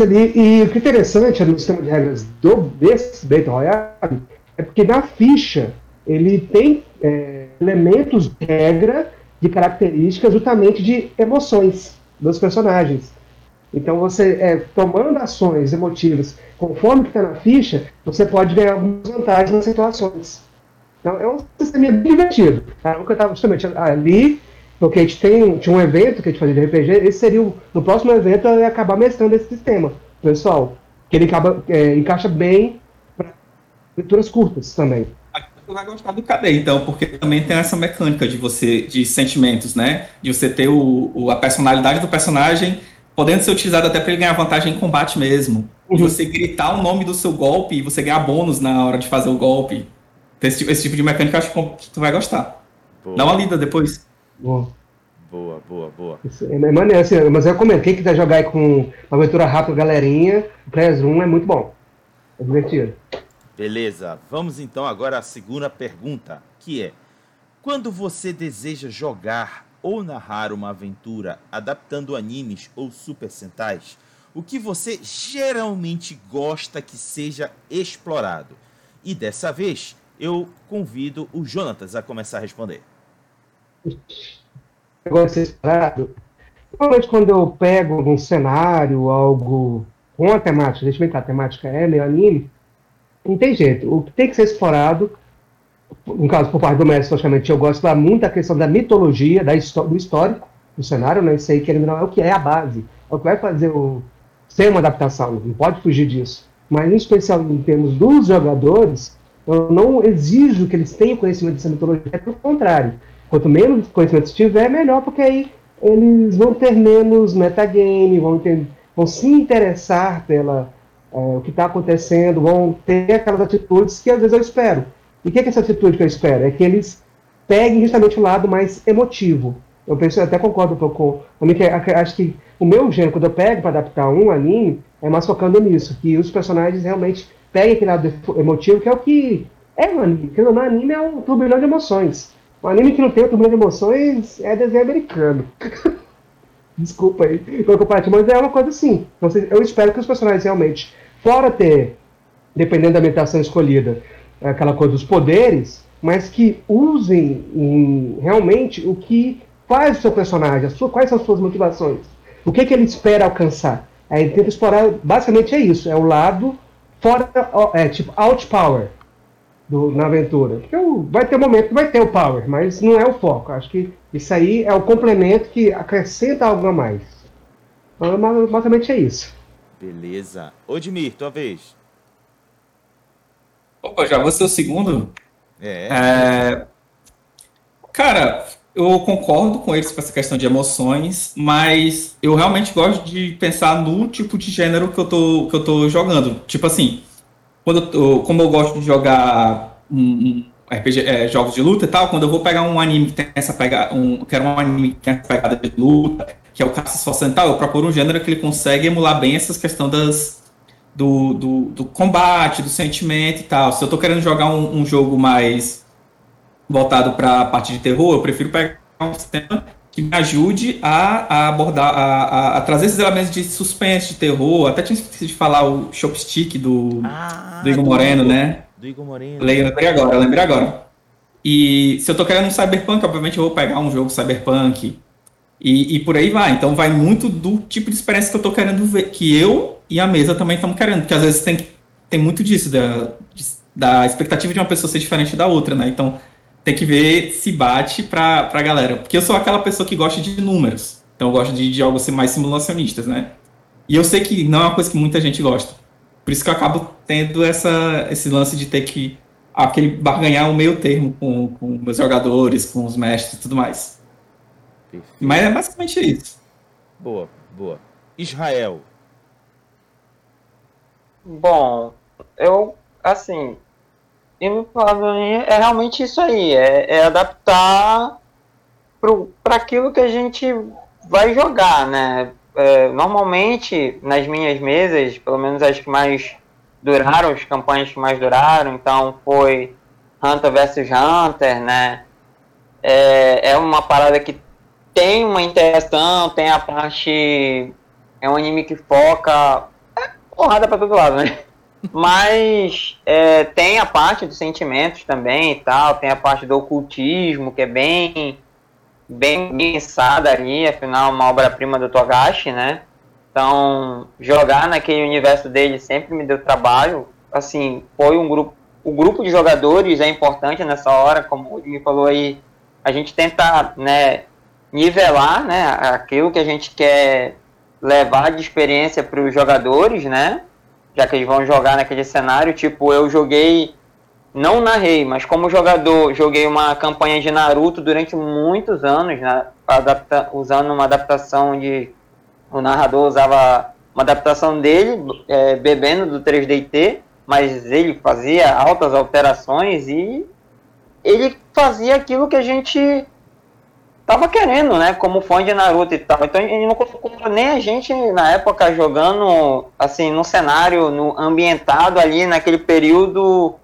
Ali, e o que é interessante no sistema de regras do, desse Battle Royale é porque na ficha ele tem é, elementos de regra de características justamente de emoções dos personagens. Então você é, tomando ações emotivas conforme que está na ficha, você pode ganhar algumas vantagens nas situações. Então é um sistema bem divertido. Tá? Eu estava justamente ali porque a gente tem, tinha um evento que a gente fazia de RPG, esse seria o, no próximo evento eu ia acabar mestrando esse sistema, pessoal. Que ele acaba, é, encaixa bem para leituras curtas também. Tu vai gostar do KD, então, porque também tem essa mecânica de você, de sentimentos, né? De você ter o, o a personalidade do personagem podendo ser utilizada até para ele ganhar vantagem em combate mesmo. Uhum. E você gritar o nome do seu golpe e você ganhar bônus na hora de fazer o golpe. Esse tipo, esse tipo de mecânica eu acho que tu vai gostar. Boa. Dá uma lida depois. Boa. Boa, boa, boa. Isso é maneiro, assim, mas eu comentei que quiser jogar aí com uma aventura rápida, galerinha, o Players 1 é muito bom. É divertido. Beleza, vamos então agora à segunda pergunta, que é: quando você deseja jogar ou narrar uma aventura adaptando animes ou super sentais, o que você geralmente gosta que seja explorado? E dessa vez, eu convido o Jonatas a começar a responder ser separado. Normalmente, quando eu pego um cenário, algo com a temática, deixa eu ver a temática é meio anime, não tem jeito. O que tem que ser explorado, no caso, por parte do mestre, logicamente, eu gosto muito da questão da mitologia, da do histórico do cenário, né? Isso aí que não é o que é a base, é o que vai fazer o ser uma adaptação, não pode fugir disso. Mas, em especial, em termos dos jogadores, Eu não exijo que eles tenham conhecimento dessa mitologia, é pelo contrário. Quanto menos conhecimento tiver, melhor, porque aí eles vão ter menos metagame, vão, ter, vão se interessar pela é, o que está acontecendo, vão ter aquelas atitudes que às vezes eu espero. E o que é essa atitude que eu espero? É que eles peguem justamente o lado mais emotivo. Eu penso, eu até concordo um pouco com que acho que o meu gênero, quando eu pego para adaptar um anime, é mais focando nisso, que os personagens realmente peguem aquele lado emotivo, que é o que é um anime. Porque no anime é um turbilhão de emoções. Um anime que não tem um turbilhão de emoções é desenho americano. Desculpa aí pelo mas é uma coisa assim. Eu espero que os personagens realmente, fora ter, dependendo da ambientação escolhida, aquela coisa dos poderes, mas que usem em, realmente o que faz o seu personagem, sua, quais são as suas motivações, o que, que ele espera alcançar. Aí ele tenta explorar, basicamente é isso, é o lado fora, é tipo out power do, na aventura. Porque vai ter um momento que vai ter o power, mas não é o foco. Acho que isso aí é o complemento que acrescenta algo a mais. Então, basicamente é isso. Beleza. Odmir, tua vez. Opa, já vou ser o segundo? É. é. Cara, eu concordo com eles com essa questão de emoções, mas eu realmente gosto de pensar no tipo de gênero que eu tô, que eu tô jogando. Tipo assim, quando eu tô, como eu gosto de jogar um, um RPG, é, jogos de luta e tal, quando eu vou pegar um anime que tem essa pegada, um, quero um anime que tem essa pegada de luta, que é o Caça Esforçando tal, eu procuro um gênero que ele consegue emular bem essas questões das, do, do, do, combate, do sentimento e tal. Se eu tô querendo jogar um, um jogo mais voltado para a parte de terror, eu prefiro pegar um sistema que me ajude a, a abordar, a, a, a, trazer esses elementos de suspense, de terror. Até tinha esquecido de falar o Chopstick do, ah, do Igor Moreno, né? Do Igor Moreno. Lembrei agora, lembrei agora. E se eu tô querendo um Cyberpunk, obviamente eu vou pegar um jogo Cyberpunk. E, e por aí vai. Então vai muito do tipo de experiência que eu tô querendo ver. Que eu e a mesa também estamos querendo. Porque às vezes tem, tem muito disso, da, da expectativa de uma pessoa ser diferente da outra, né? Então tem que ver se bate pra, pra galera. Porque eu sou aquela pessoa que gosta de números. Então eu gosto de, de jogos mais simulacionistas, né? E eu sei que não é uma coisa que muita gente gosta. Por isso que eu acabo tendo essa, esse lance de ter que aquele barganhar o meio termo com, com meus jogadores, com os mestres e tudo mais. Perfeito. Mas é basicamente isso. Boa, boa. Israel. Bom, eu, assim, e me falando é realmente isso aí, é, é adaptar para aquilo que a gente vai jogar, né? É, normalmente, nas minhas mesas, pelo menos as que mais duraram, as campanhas que mais duraram, então foi Hunter vs Hunter, né? É, é uma parada que tem uma interação, tem a parte. É um anime que foca. É porrada pra todo lado, né? Mas é, tem a parte dos sentimentos também e tal, tem a parte do ocultismo, que é bem bem pensada ali, afinal uma obra-prima do Togashi, né? Então, jogar naquele universo dele sempre me deu trabalho. Assim, foi um grupo, o grupo de jogadores é importante nessa hora, como o me falou aí, a gente tenta, né, nivelar, né, aquilo que a gente quer levar de experiência para os jogadores, né? já que eles vão jogar naquele cenário. Tipo, eu joguei, não narrei, mas como jogador, joguei uma campanha de Naruto durante muitos anos, né, adapta, usando uma adaptação de. O narrador usava uma adaptação dele, é, bebendo do 3DT, mas ele fazia altas alterações e ele fazia aquilo que a gente tava querendo, né? Como fã de Naruto e tal. Então ele não colocou nem a gente na época jogando assim no cenário, no ambientado ali naquele período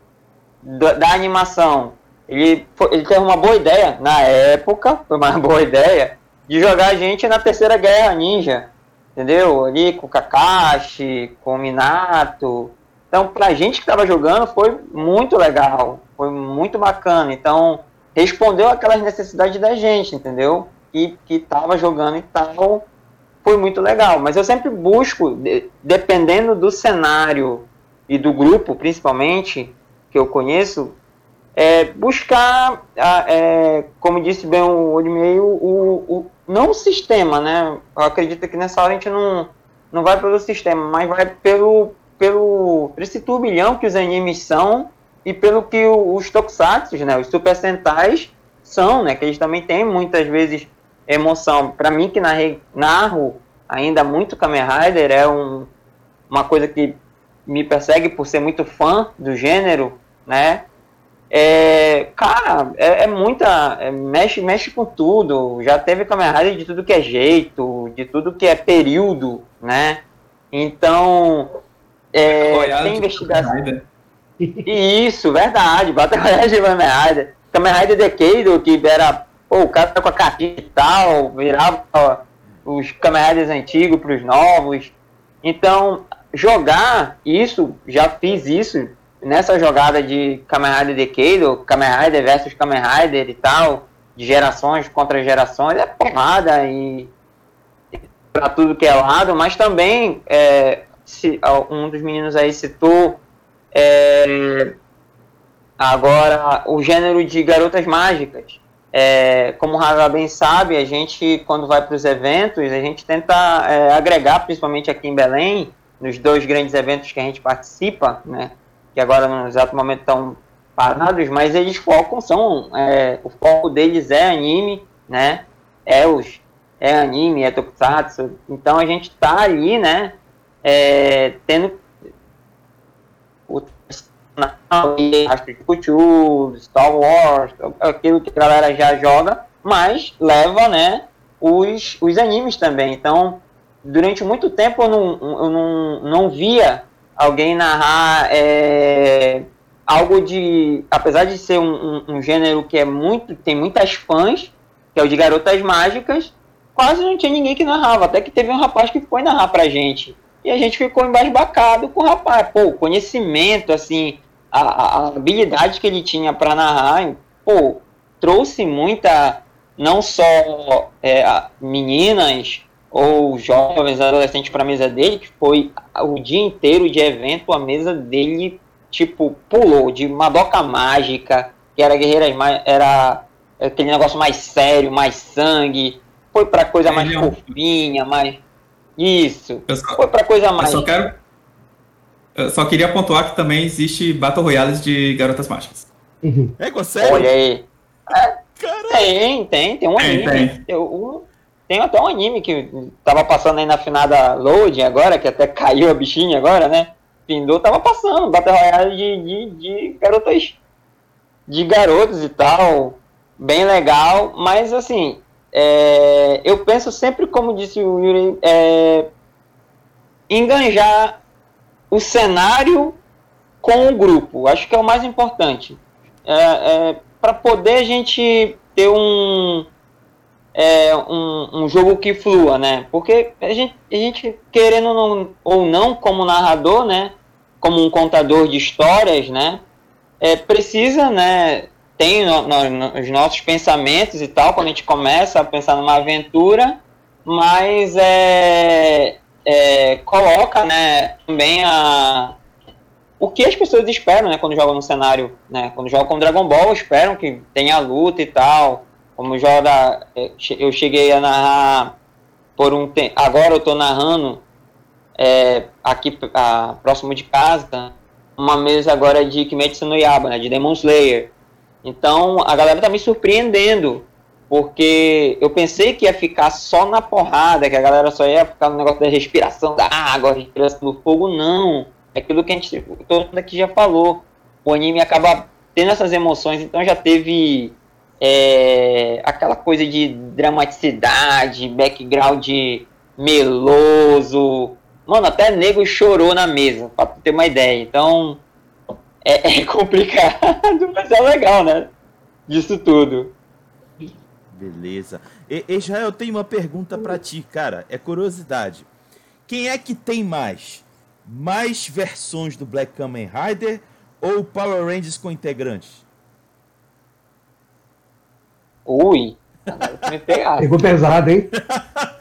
da, da animação. Ele, ele teve uma boa ideia na época, foi uma boa ideia de jogar a gente na Terceira Guerra Ninja, entendeu? Ali com Kakashi, com Minato. Então, pra gente que tava jogando, foi muito legal, foi muito bacana. Então, respondeu aquelas necessidades da gente, entendeu? E que tava jogando e tal. Foi muito legal. Mas eu sempre busco, dependendo do cenário e do grupo, principalmente, que eu conheço, é, buscar, é, como disse bem o Odmei, o, o, não o sistema, né? Eu acredito que nessa hora a gente não, não vai pelo sistema, mas vai pelo, pelo esse turbilhão que os animes são e pelo que os Tokusatsu, né, os Super Sentais são, né, que eles também têm muitas vezes emoção. Para mim que narrei, narro ainda muito Kamen Rider é um, uma coisa que me persegue por ser muito fã do gênero, né? É, cara, é, é muita. É, mexe, mexe com tudo. Já teve Kamen Rider de tudo que é jeito, de tudo que é período, né? Então. É, tem investigação. Isso, verdade. Battle Royale de Kamen Rider. Kamen Rider Decade, que era. Pô, o cara tá com a cartinha e tal, virava os Kamen Riders antigos os novos. Então, jogar isso, já fiz isso nessa jogada de Kamen Rider Decade, Kamen Rider versus Kamen Rider e tal, de gerações contra gerações, é porrada e para tudo que é lado, mas também é, se, um dos meninos aí citou é, agora o gênero de garotas mágicas. É, como o Raga bem sabe, a gente, quando vai para os eventos, a gente tenta é, agregar, principalmente aqui em Belém, nos dois grandes eventos que a gente participa, né, que agora no exato momento estão parados, mas eles focam, são, é, o foco deles é anime, né, é, os, é anime, é tokusatsu, então a gente está ali, né, é, tendo Astro de Kuchu, Star Wars, aquilo que a galera já joga, mas leva, né, os, os animes também, então durante muito tempo eu não, eu não, não via alguém narrar é, algo de. Apesar de ser um, um, um, gênero que é muito. tem muitas fãs, que é o de garotas mágicas, quase não tinha ninguém que narrava. Até que teve um rapaz que foi narrar pra gente. E a gente ficou embasbacado com o rapaz. Pô, conhecimento, assim, a, a habilidade que ele tinha para narrar, pô, trouxe muita. Não só é, meninas ou jovens, adolescentes para a mesa dele, que foi o dia inteiro de evento, a mesa dele, tipo, pulou de Madoka Mágica, que era Guerreiras mais. era aquele negócio mais sério, mais sangue, foi para coisa mais é fofinha, mais. Isso. Só, foi para coisa mais. Eu só quero. Eu só queria pontuar que também existe Battle Royales de Garotas Mágicas. Uhum. É, sério? Olha aí. É, tem, tem, tem um anime. Tem, tem. Eu, tem até um anime que tava passando aí na finada Loading agora, que até caiu a bichinha agora, né? Pindou, tava passando, Battle Royale de, de, de garotas. De garotos e tal. Bem legal, mas assim, é, eu penso sempre, como disse o Yuri, é, enganjar o cenário com o grupo. Acho que é o mais importante. É, é para poder a gente ter um, é, um, um, jogo que flua, né? Porque a gente, a gente querendo não, ou não, como narrador, né? Como um contador de histórias, né? É, precisa, né? Tem no, no, os nossos pensamentos e tal, quando a gente começa a pensar numa aventura, mas é, é, coloca, né? Também a, o que as pessoas esperam, né? Quando jogam no cenário, né? Quando jogam com Dragon Ball, esperam que tenha luta e tal como joga, é, eu cheguei a narrar por um tempo, agora eu estou narrando é, aqui a, próximo de casa, uma mesa agora de Kimetsu no Yaba, né, de Demon Slayer. Então a galera tá me surpreendendo, porque eu pensei que ia ficar só na porrada, que a galera só ia ficar no negócio da respiração da água, respiração do fogo, não. É aquilo que a gente, todo mundo aqui já falou. O anime acaba tendo essas emoções, então já teve é, aquela coisa de dramaticidade, background meloso. Mano, até nego chorou na mesa, pra ter uma ideia. Então, é, é complicado, mas é legal, né? Disso tudo. Beleza. E, Israel, eu tenho uma pergunta para ti, cara. É curiosidade. Quem é que tem mais? Mais versões do Black Kamen Rider ou Power Rangers com integrantes? Ui, me Pegou pesado, hein?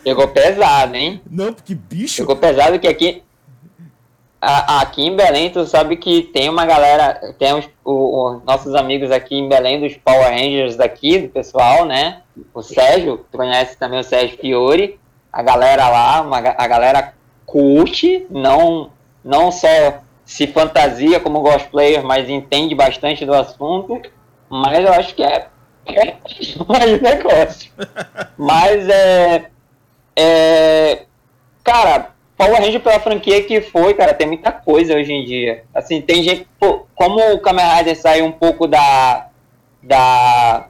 Pegou pesado, hein? Não, porque bicho. Pegou pesado que aqui. Aqui em Belém, tu sabe que tem uma galera. Tem os, o, nossos amigos aqui em Belém, dos Power Rangers daqui, do pessoal, né? O Sérgio, tu conhece também o Sérgio Fiore. A galera lá, uma, a galera curte, não, não só se fantasia como cosplayer, mas entende bastante do assunto. Mas eu acho que é, é mais negócio. mas é, é. Cara, Power Ranger pela franquia que foi, cara, tem muita coisa hoje em dia. Assim, tem gente. Pô, como o Kamen Rider saiu um pouco da. da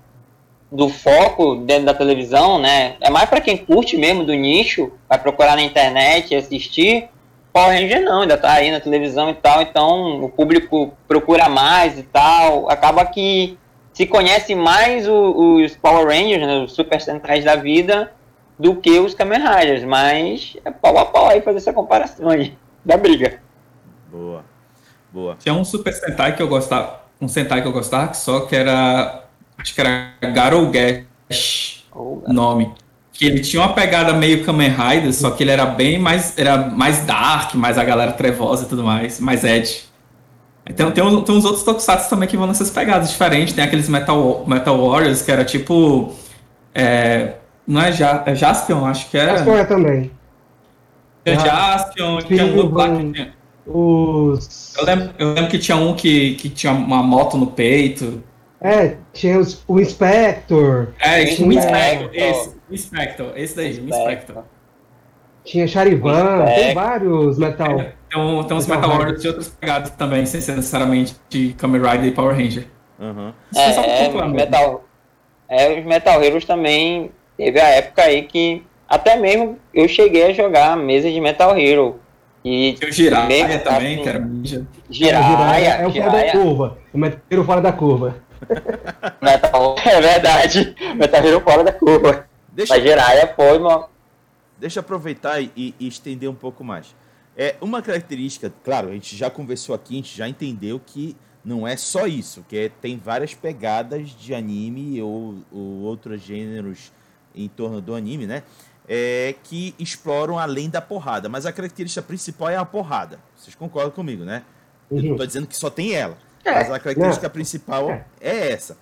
do foco dentro da televisão, né? É mais para quem curte mesmo do nicho, vai procurar na internet assistir. Power Ranger não, ainda tá aí na televisão e tal, então o público procura mais e tal. Acaba que se conhece mais o, os Power Rangers, né, os Super Sentais da vida, do que os Kamen Riders, mas é pau a pau aí fazer essa comparação aí, da briga. Boa, boa. Tinha um Super Sentai que eu gostava, um Sentai que eu gostava, só que era, acho que era Garou Gash, o nome que ele tinha uma pegada meio Kamen Rider, só que ele era bem mais, era mais dark, mais a galera trevosa e tudo mais, mais edge. Então tem, tem uns outros tokusatsu também que vão nessas pegadas diferentes, tem aqueles Metal, Metal Warriors, que era tipo... É, não é, ja, é Jaspion, acho que era... Jaspion é também. Tinha Jaspion, tinha um lá que tinha... Os... Eu lembro, eu lembro que tinha um que, que tinha uma moto no peito. É, tinha os, o Inspector. É, tinha o Inspector, esse. Inspector, esse daí, Inspector. Inspector. Tinha Charivan, tem vários Metal. É, tem, tem uns Metal Warriors de outros pegados também, sem ser necessariamente de Kamen Rider e Power Ranger. Uhum. É, é, metal, é, os Metal Heroes também teve a época aí que até mesmo eu cheguei a jogar mesa de Metal Hero. E o Jiraiya também, assim, que era ninja. Jiraiya, é, o fora da curva. O Metal Hero fora da curva. Metal, é verdade. Metal Hero fora da curva. Deixa, Jiraiya foi uma... Deixa eu aproveitar e, e, estender um pouco mais. É uma característica, claro, a gente já conversou aqui, a gente já entendeu que não é só isso, que é, tem várias pegadas de anime ou, ou outros gêneros em torno do anime, né? É, que exploram além da porrada. Mas a característica principal é a porrada. Vocês concordam comigo, né? Eu não estou dizendo que só tem ela. É, mas a característica principal é. é essa.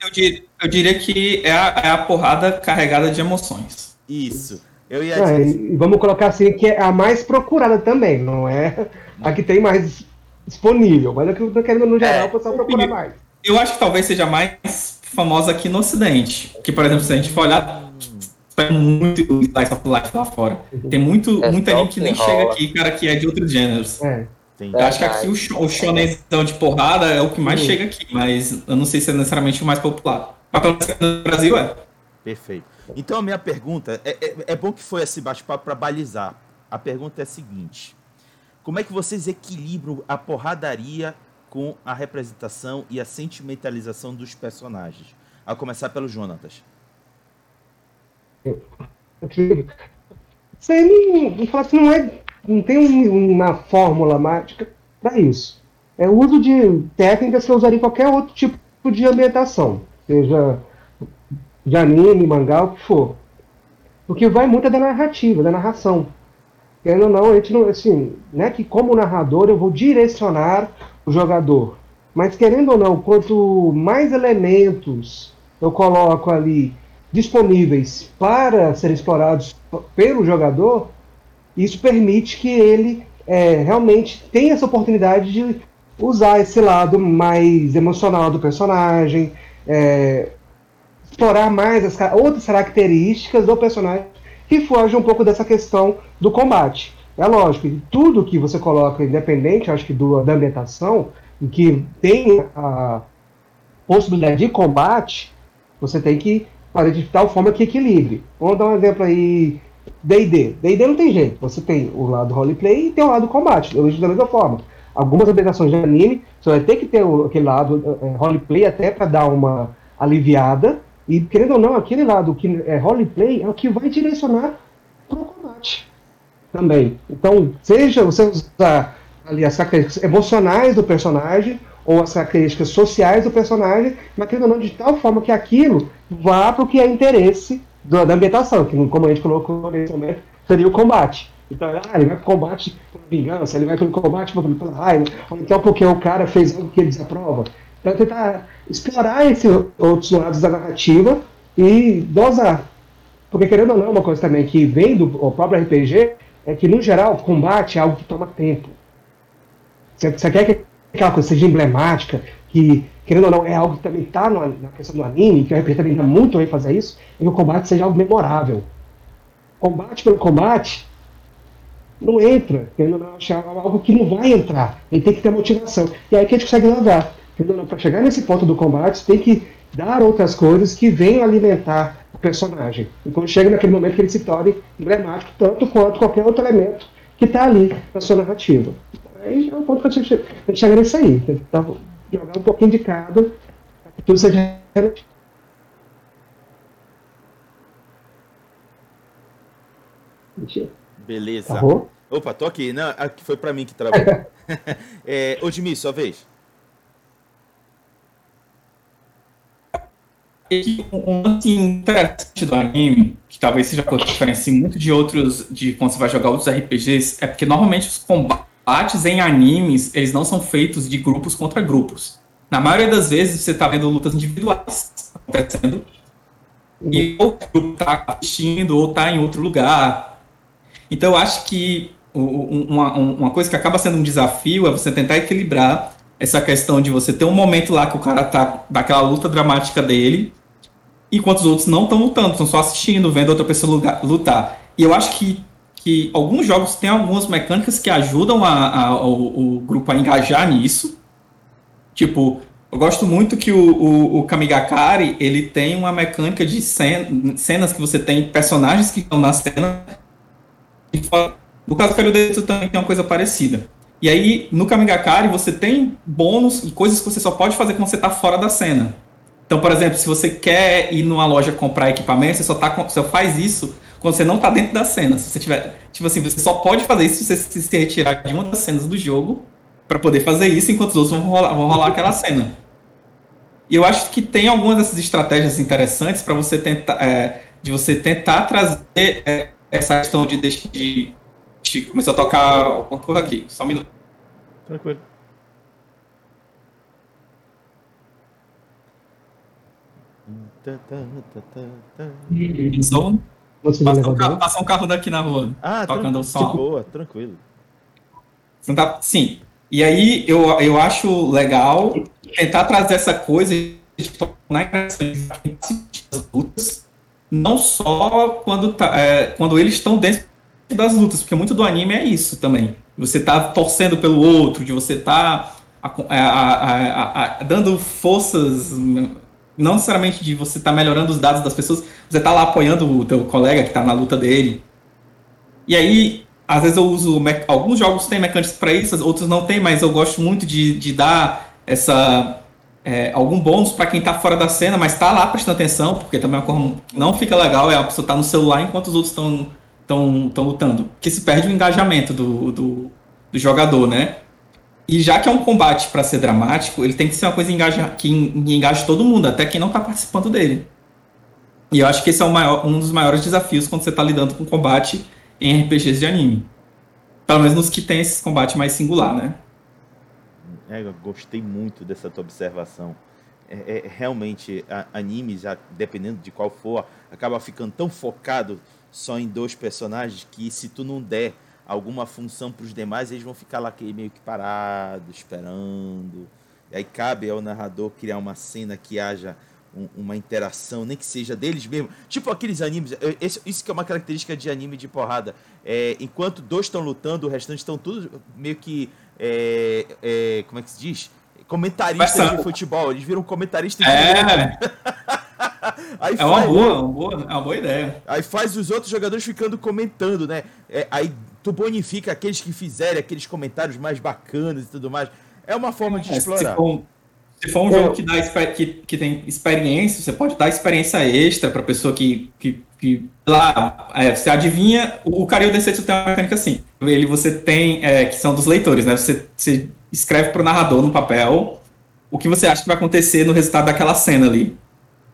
Eu, dir, eu diria que é a, é a, porrada carregada de emoções. Isso. Eu ia é, e vamos colocar assim que é a mais procurada também, não é a que tem mais disponível, mas é que eu tô querendo no geral, é, o pessoal procura mais. Eu acho que talvez seja mais famosa aqui no Ocidente. Que, por exemplo, se a gente for olhar, tem muito Slice of Life lá fora. Tem muito, é muita gente que nem chega aqui, cara, que é de outros gêneros. É. Eu acho que aqui o, o shonenzão de porrada é o que mais chega aqui, mas eu não sei se é necessariamente o mais popular. Mas pelo menos no Brasil é. Perfeito. Então a minha pergunta, é, é, é bom que foi esse bate-papo para balizar. A pergunta é a seguinte: como é que vocês equilibram a porradaria com a representação e a sentimentalização dos personagens? A começar pelo Jonatas. Isso aí não, não é não tem uma fórmula mágica para isso. É o uso de técnicas que eu usaria em qualquer outro tipo de ambientação, seja de anime, mangá, o que for. Porque vai muito da narrativa, da narração. Querendo ou não, a gente não, assim, né, que como narrador eu vou direcionar o jogador. Mas querendo ou não, quanto mais elementos eu coloco ali disponíveis para serem explorados pelo jogador, isso permite que ele é, realmente tenha essa oportunidade de usar esse lado mais emocional do personagem, é, explorar mais as outras características do personagem que fogem um pouco dessa questão do combate. É lógico, tudo que você coloca, independente, acho que do, da ambientação, e que tem a possibilidade de combate, você tem que fazer de tal forma que equilibre. Vamos dar um exemplo aí D&D. D&D não tem jeito. Você tem o lado roleplay e tem o lado combate. Eu vejo da mesma forma. Algumas aplicações de anime, você vai ter que ter aquele lado é, roleplay até para dar uma aliviada. E, querendo ou não, aquele lado que é roleplay é o que vai direcionar para o combate também. Então, seja você usar ali as características emocionais do personagem ou as características sociais do personagem, mas querendo ou não, de tal forma que aquilo vá para o que é interesse do, da ambientação, que como a gente colocou nesse momento, seria o combate. Então, ah, ele vai pro combate por vingança, ele vai pro combate por, raiva, ou então porque o cara fez algo que ele desaprova. Então, tentar explorar esses outros lados da narrativa e dosar. Porque, querendo ou não, uma coisa também que vem do próprio RPG é que, no geral, combate é algo que toma tempo. Você, você quer que aquela coisa seja emblemática, que, querendo ou não, é algo que também está na questão do anime, que o RPG também dá muito bem fazer isso, é que o combate seja algo memorável. Combate pelo combate não entra, querendo ou não, é algo que não vai entrar. Ele tem que ter motivação. E aí que a gente consegue levar. Para chegar nesse ponto do combate, tem que dar outras coisas que venham alimentar o personagem. E quando chega naquele momento que ele se torne emblemático, tanto quanto qualquer outro elemento que está ali na sua narrativa. Aí é o ponto que a gente chega nisso aí. Tentar jogar um pouquinho de cada, para que tudo seja Beleza. Tá bom? Opa, tô aqui. Não, aqui foi para mim que travou. é, Odmir, sua vez. um lance interessante do anime, que talvez seja a diferencie muito de outros, de quando você vai jogar outros RPGs, é porque normalmente os combates em animes, eles não são feitos de grupos contra grupos. Na maioria das vezes, você está vendo lutas individuais acontecendo, e ou o grupo está assistindo, ou está em outro lugar. Então, eu acho que uma, uma coisa que acaba sendo um desafio é você tentar equilibrar essa questão de você ter um momento lá que o cara tá daquela luta dramática dele, enquanto os outros não estão lutando, estão só assistindo, vendo outra pessoa lutar. E eu acho que, que alguns jogos têm algumas mecânicas que ajudam a, a, o, o, grupo a engajar nisso. Tipo, eu gosto muito que o, o, o Kamigakari ele tem uma mecânica de cen cenas que você tem personagens que estão na cena. No caso do Kalho também tem uma coisa parecida. E aí, no Kamigakari, você tem bônus e coisas que você só pode fazer quando você está fora da cena. Então, por exemplo, se você quer ir numa loja comprar equipamento, você só, tá, você faz isso quando você não está dentro da cena. Se você tiver, tipo assim, você só pode fazer isso se você se retirar de uma das cenas do jogo para poder fazer isso, enquanto os outros vão rolar, vão rolar aquela cena. E eu acho que tem algumas dessas estratégias interessantes para você tentar, é, de você tentar trazer é, essa questão de, de, de começar a tocar alguma coisa aqui. Só um minuto. Tranquilo. Som. Passar um, carro, passar um carro daqui na rua. Ah, tocando o som. Boa, tranquilo. Tá, sim. E aí eu, eu acho legal tentar trazer essa coisa de tornar as lutas, não só quando, tá, é, quando eles estão dentro das lutas, porque muito do anime é isso também. Você tá torcendo pelo outro, de você tá a, a, a, dando forças não necessariamente de você estar tá melhorando os dados das pessoas, você está lá apoiando o teu colega que está na luta dele. E aí, às vezes eu uso. Alguns jogos têm mecânicas para isso, outros não tem, mas eu gosto muito de, de dar essa. É, algum bônus para quem está fora da cena, mas está lá prestando atenção, porque também é não fica legal é a pessoa estar tá no celular enquanto os outros estão estão lutando. Porque se perde o engajamento do, do, do jogador, né? E já que é um combate para ser dramático, ele tem que ser uma coisa que engaje todo mundo, até quem não está participando dele. E eu acho que esse é maior, um dos maiores desafios quando você está lidando com combate em RPGs de anime. Pelo menos nos que tem esse combate mais singular, né? É, eu gostei muito dessa tua observação. É, é, realmente, a, anime, já dependendo de qual for, acaba ficando tão focado só em dois personagens que se tu não der alguma função para os demais, eles vão ficar lá meio que parados, esperando. E aí cabe ao narrador criar uma cena que haja um, uma interação, nem que seja deles mesmo. Tipo aqueles animes. Esse, isso que é uma característica de anime de porrada. É, enquanto dois estão lutando, o restante estão todos meio que. É, é, como é que se diz? Comentaristas de futebol. Eles viram comentaristas de é. Aí é faz, uma boa, uma boa, é uma boa ideia. Aí faz os outros jogadores ficando comentando, né? É, aí tu bonifica aqueles que fizerem aqueles comentários mais bacanas e tudo mais. É uma forma de é, explorar. Se for, se for um jogo que, dá, que, que tem experiência, você pode dar experiência extra para pessoa que, que, que lá, é, você adivinha, o Cario Densetsu tem uma mecânica assim, ele você tem, é, que são dos leitores, né, você, você escreve para o narrador no papel o que você acha que vai acontecer no resultado daquela cena ali.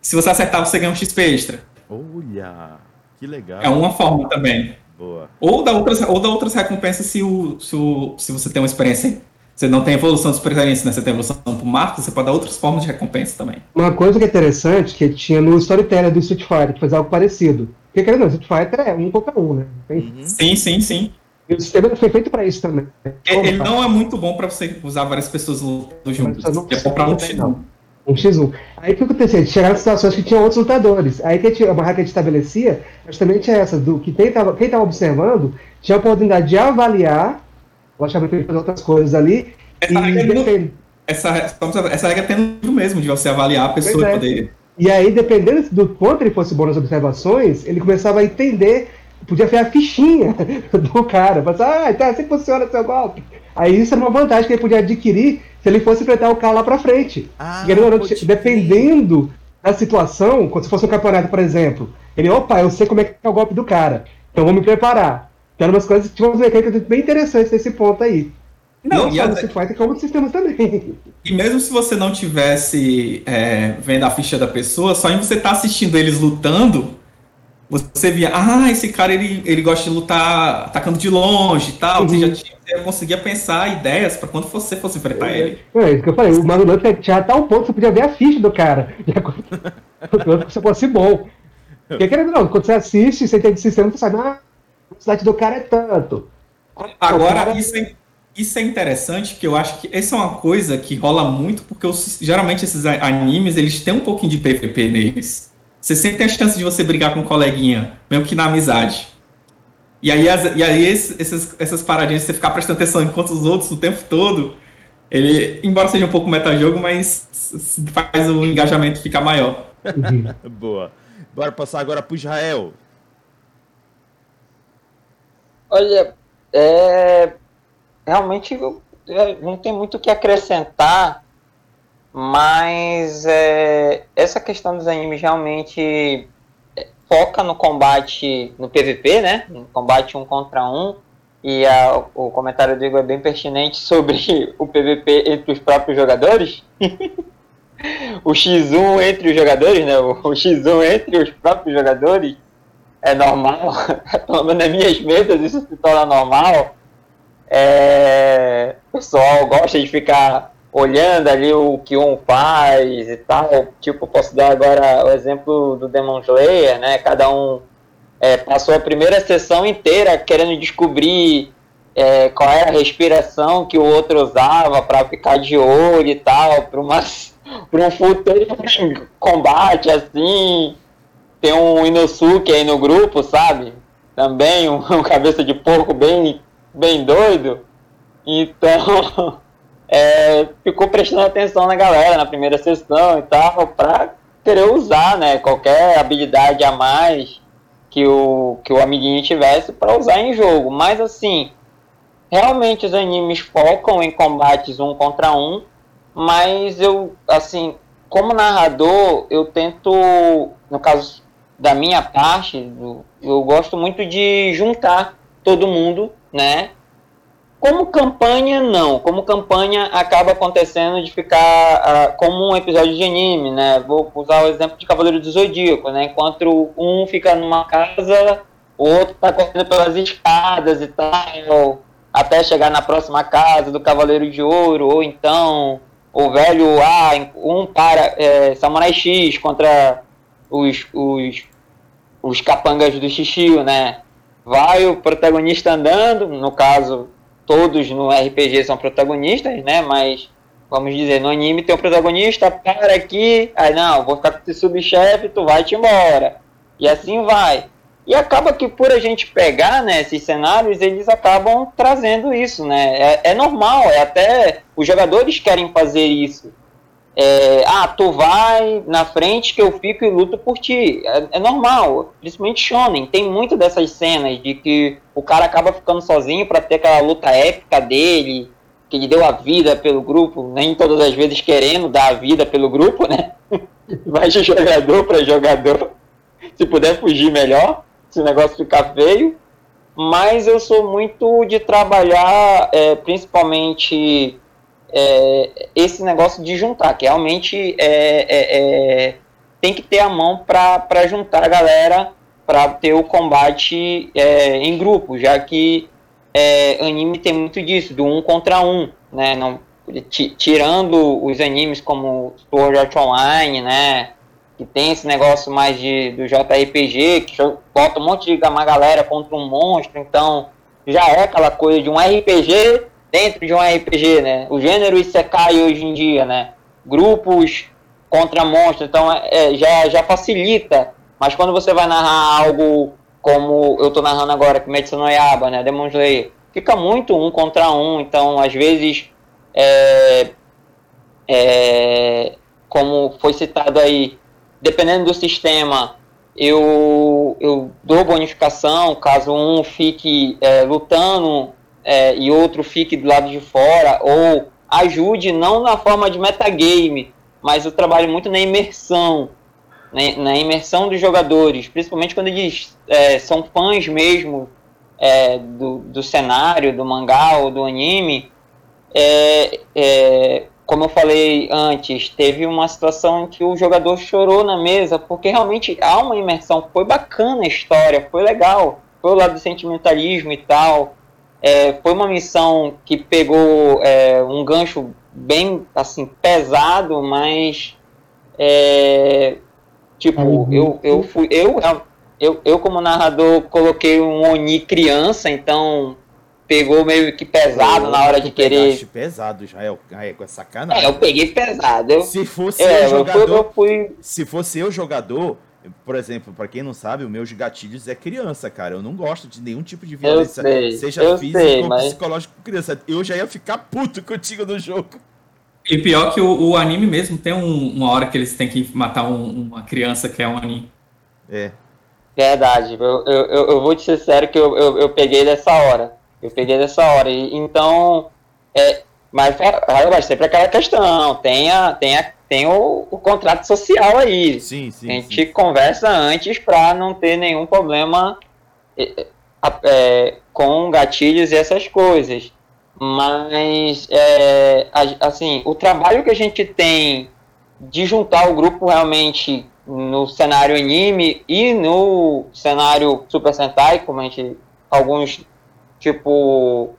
Se você acertar, você ganha um XP extra. Olha, que legal. É uma forma também. Boa. Ou dá outras, ou dá outras recompensas se, o, se, o, se você tem uma experiência. Você não tem evolução de experiência, né? Você tem evolução por marca, você pode dar outras formas de recompensa também. Uma coisa que é interessante, que tinha no Storyteller do Street Fighter, que faz algo parecido. Porque, querendo não, Street Fighter é um contra um, né? Uhum. Sim, sim, sim. E o sistema foi feito para isso também. Ele não é muito bom para você usar várias pessoas lutando juntas. É bom para um X1. Um X1. Aí o que acontecia? Chegaram situações que tinham outros lutadores. Aí que a que a gente estabelecia justamente é essa, do que quem estava quem tava observando tinha a oportunidade de avaliar, logicamente fazer outras coisas ali. Essa e regra, essa, essa regra tem no mesmo, de você avaliar a pessoa é. poder. E aí, dependendo do quanto ele fosse bom nas observações, ele começava a entender podia ver a fichinha do cara. Pensar, ah, então assim funciona seu golpe. Aí isso era uma vantagem que ele podia adquirir se ele fosse enfrentar o cara lá pra frente. Ah, e, dependendo da situação, quando se fosse um campeonato, por exemplo, ele, opa, eu sei como é que é o golpe do cara, então vou me preparar. Então, umas coisas que tinham umas mecânicas bem interessantes nesse ponto aí. Não, não só no Street como no sistema também. E mesmo se você não tivesse é, vendo a ficha da pessoa, só em você estar tá assistindo eles lutando, você via, ah, esse cara ele, ele gosta de lutar atacando de longe e tal. Uhum. Você já tinha, você conseguia pensar ideias para quando você fosse enfrentar é, ele. É, isso que eu falei, o Mario Lance tinha tal ponto que você podia ver a ficha do cara. Quando você fosse bom. Porque querendo não, quando você assiste, você entende o sistema, você sabe, ah, a velocidade do cara é tanto. Agora, cara... isso, é, isso é interessante, que eu acho que essa é uma coisa que rola muito, porque os, geralmente esses animes, eles têm um pouquinho de PVP neles. Você sempre tem a chance de você brigar com um coleguinha, mesmo que na amizade. E aí, as, e aí esses, essas, essas paradinhas, você ficar prestando atenção enquanto os outros o tempo todo, ele, embora seja um pouco metajogo, mas faz o engajamento ficar maior. Boa. Bora passar agora para o Israel. Olha, é, realmente não tem muito o que acrescentar mas é, essa questão dos animes realmente é, foca no combate, no PVP, né? No combate um contra um. E a, o comentário do Igor é bem pertinente sobre o PVP entre os próprios jogadores. o X1 entre os jogadores, né? O, o X1 entre os próprios jogadores é normal. Pelo menos nas minhas metas isso se torna normal. É, o pessoal gosta de ficar olhando ali o que um faz e tal. Tipo, posso dar agora o exemplo do Demon Slayer, né? Cada um é, passou a primeira sessão inteira querendo descobrir é, qual era a respiração que o outro usava para ficar de olho e tal, para um futuro combate assim. Tem um Inosuke aí no grupo, sabe? Também um, um cabeça de porco bem, bem doido. Então, é, ficou prestando atenção na galera na primeira sessão e tal, para querer usar, né, qualquer habilidade a mais que o, que o amiguinho tivesse para usar em jogo. Mas assim, realmente os animes focam em combates um contra um, mas eu, assim, como narrador, eu tento, no caso da minha parte, eu gosto muito de juntar todo mundo, né, como campanha, não. Como campanha, acaba acontecendo de ficar uh, como um episódio de anime, né? Vou usar o exemplo de Cavaleiro do Zodíaco, né? Enquanto um fica numa casa, o outro tá correndo pelas escadas e tal, até chegar na próxima casa do Cavaleiro de Ouro, ou então o velho ah, um para é, Samurai X contra os, os, os capangas do Xixio, né? Vai o protagonista andando, no caso todos no RPG são protagonistas, né? Mas vamos dizer, no anime tem um protagonista, para aqui, aí não, vou ficar com esse subchefe, tu vai te embora. E assim vai. E acaba que por a gente pegar né, esses cenários, eles acabam trazendo isso, né? É, é normal, é até os jogadores querem fazer isso. É, ah, tu vai na frente que eu fico e luto por ti. É, é, normal, principalmente Shonen. Tem muito dessas cenas de que o cara acaba ficando sozinho para ter aquela luta épica dele, que ele deu a vida pelo grupo, nem todas as vezes querendo dar a vida pelo grupo, né? Vai de jogador para jogador. Se puder fugir melhor, se o negócio ficar feio. Mas eu sou muito de trabalhar, é, principalmente é, esse negócio de juntar, que realmente é, é, é tem que ter a mão para juntar a galera para ter o combate é, em grupo, já que é, anime tem muito disso, do um contra um, né? Não, tirando os animes como Sword Art Online, né? Que tem esse negócio mais de, do JRPG, que bota um monte de uma galera contra um monstro, então já é aquela coisa de um RPG dentro de um RPG, né? O gênero Isekai hoje em dia, né? Grupos contra monstros, então é, já, já facilita. Mas quando você vai narrar algo como eu tô narrando agora, que Kimetsu no Yaba, né? Demon Slayer, fica muito um contra um, então às vezes é, é, como foi citado aí, dependendo do sistema, eu, eu dou bonificação caso um fique é, lutando é, e outro fique do lado de fora, ou ajude não na forma de metagame, mas eu trabalho muito na imersão, né, na imersão dos jogadores, principalmente quando eles é, são fãs mesmo é, do, do cenário, do mangá ou do anime. É, é como eu falei antes, teve uma situação em que o jogador chorou na mesa, porque realmente há uma imersão. Foi bacana a história, foi legal. Foi o lado do sentimentalismo e tal. É, foi uma missão que pegou é, um gancho bem assim pesado, mas é, tipo uhum. eu, eu fui eu, eu eu como narrador coloquei um Oni criança, então pegou meio que pesado na hora de querer. pesado, Israel. É, com sacanagem. É, eu peguei pesado. Eu... Se fosse é, eu jogador. Eu fui... Se fosse eu jogador. Por exemplo, para quem não sabe, o meus gatilhos é criança, cara. Eu não gosto de nenhum tipo de violência, sei, seja física ou mas... psicológica com criança. Eu já ia ficar puto contigo no jogo. E pior que o, o anime mesmo tem um, uma hora que eles têm que matar um, uma criança que é um anime. É. Verdade. Eu, eu, eu vou te ser sério que eu, eu, eu peguei dessa hora. Eu peguei dessa hora. E, então, é, mas vai sempre aquela questão, tem, a, tem, a, tem o, o contrato social aí. Sim, sim. A gente sim. conversa antes para não ter nenhum problema é, é, com gatilhos e essas coisas. Mas, é, assim, o trabalho que a gente tem de juntar o grupo realmente no cenário anime e no cenário Super Sentai, como a gente, alguns tipo,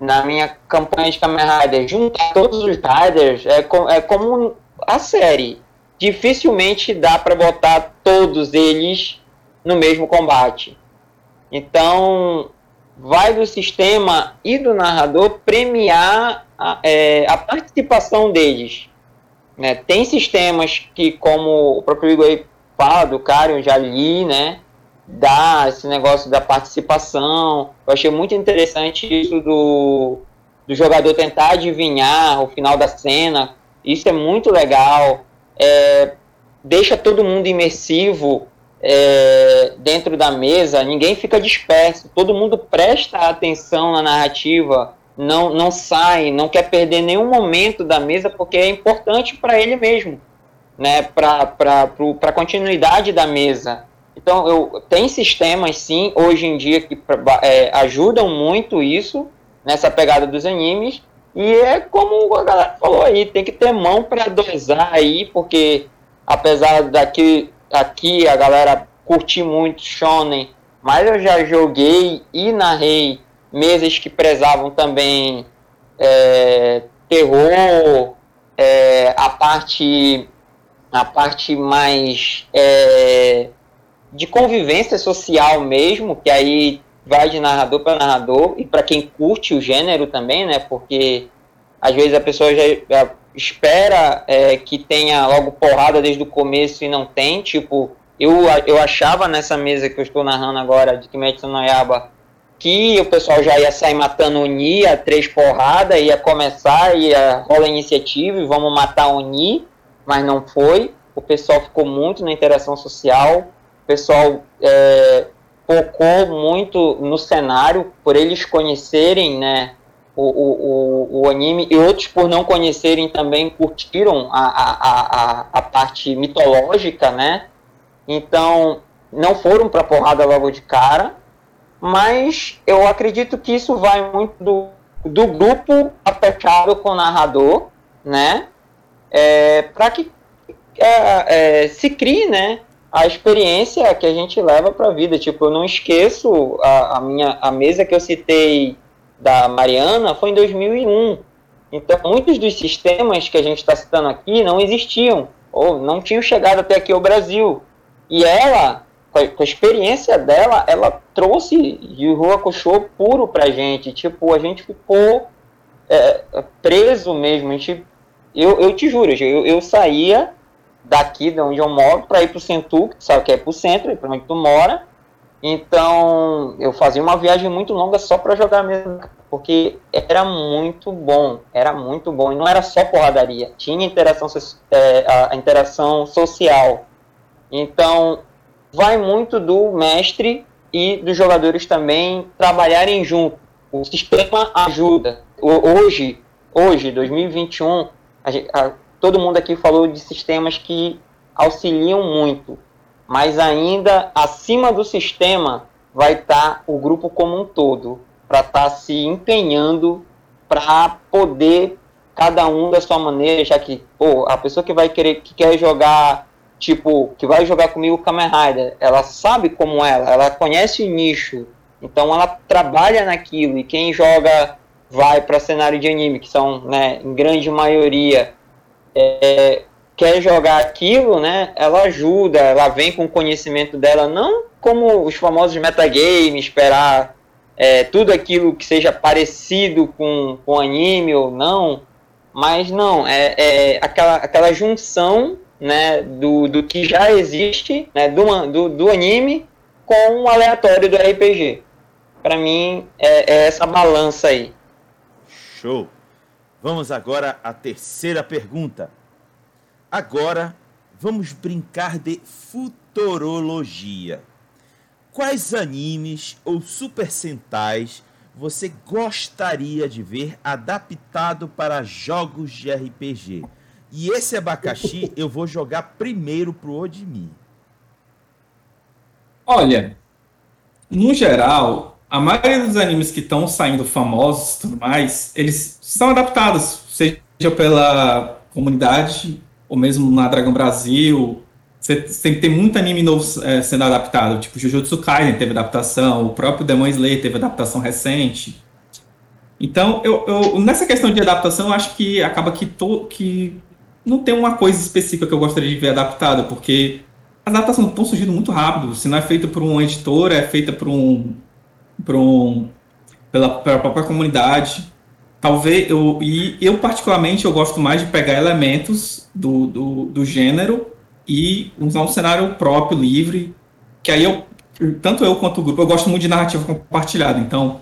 na minha campanha de Kamen Rider, juntar todos os Riders é, é como a série. Dificilmente dá para botar todos eles no mesmo combate. Então, vai do sistema e do narrador premiar a, é, a participação deles. Né? Tem sistemas que, como o próprio Igor fala, do Carion, já li, né? Dar esse negócio da participação. Eu achei muito interessante isso do, do jogador tentar adivinhar o final da cena. Isso é muito legal. É, deixa todo mundo imersivo é, dentro da mesa, ninguém fica disperso, todo mundo presta atenção na narrativa, não, não sai, não quer perder nenhum momento da mesa, porque é importante para ele mesmo, né, para a continuidade da mesa. Então, eu, tem sistemas, sim, hoje em dia que é, ajudam muito isso, nessa pegada dos animes, e é como a galera falou aí, tem que ter mão para dosar aí, porque apesar daqui aqui a galera curtir muito shonen, mas eu já joguei e narrei mesas que prezavam também é, terror, é, a parte a parte mais é, de convivência social mesmo, que aí vai de narrador para narrador e para quem curte o gênero também, né? Porque às vezes a pessoa já, já espera é, que tenha logo porrada desde o começo e não tem. Tipo, eu, eu achava nessa mesa que eu estou narrando agora de Kimetsu no Yaba que o pessoal já ia sair matando o Ni a três porradas, ia começar, ia rolar iniciativa e vamos matar o Ni, mas não foi. O pessoal ficou muito na interação social o pessoal é, focou muito no cenário, por eles conhecerem né, o, o, o, anime, e outros por não conhecerem também curtiram a, a, a, a parte mitológica, né? Então, não foram para porrada logo de cara, mas eu acredito que isso vai muito do, do grupo afetado com o narrador, né? É, para que é, é, se crie, né? A experiência que a gente leva para a vida. Tipo, eu não esqueço a, a, minha a mesa que eu citei da Mariana foi em 2001. Então, muitos dos sistemas que a gente está citando aqui não existiam ou não tinham chegado até aqui ao Brasil. E ela com a, com a experiência dela, ela trouxe Yu Hakusho puro pra gente. Tipo, a gente ficou é, preso mesmo. A gente, eu, eu te juro, eu, eu saía daqui de onde eu moro para ir pro Centro, que sabe que é pro centro, para onde tu mora. Então, eu fazia uma viagem muito longa só para jogar mesmo, porque era muito bom, era muito bom. E não era só porradaria, tinha interação, é, a interação social. Então, vai muito do mestre e dos jogadores também trabalharem junto. O sistema ajuda. Hoje, hoje 2021, a a, todo mundo aqui falou de sistemas que auxiliam muito, mas ainda acima do sistema vai estar tá o grupo como um todo, para estar tá se empenhando para poder cada um da sua maneira, já que pô, a pessoa que vai querer que quer jogar tipo, que vai jogar comigo Kamen Rider, ela sabe como ela, ela conhece o nicho, então ela trabalha naquilo, e quem joga vai para cenário de anime, que são, né, em grande maioria, é, quer jogar aquilo, né, ela ajuda, ela vem com o conhecimento dela, não como os famosos metagames, esperar é, tudo aquilo que seja parecido com, com anime ou não, mas não, é, é aquela, aquela junção né, do, do que já existe, né, do, do, do anime com o aleatório do RPG. Para mim, é, é essa balança aí. Show! Vamos agora à terceira pergunta. Agora vamos brincar de futurologia. Quais animes ou super sentais você gostaria de ver adaptado para jogos de RPG? E esse abacaxi eu vou jogar primeiro pro Odimi. Olha, no geral, a maioria dos animes que estão saindo famosos e tudo mais, eles são adaptados, seja pela comunidade ou mesmo na Dragon Brasil. Você tem que ter muito anime novo é, sendo adaptado, tipo Jujutsu Kaisen teve adaptação, o próprio Demon Slayer teve adaptação recente. Então, eu, eu, nessa questão de adaptação, eu acho que acaba que, to, que não tem uma coisa específica que eu gostaria de ver adaptada, porque as adaptações estão surgindo muito rápido. Se não é feita por uma editora, é feita por um, por um pela, pela própria comunidade. Talvez eu e eu particularmente eu gosto mais de pegar elementos do, do, do gênero e usar um cenário próprio, livre, que aí eu tanto eu quanto o grupo eu gosto muito de narrativa compartilhada. Então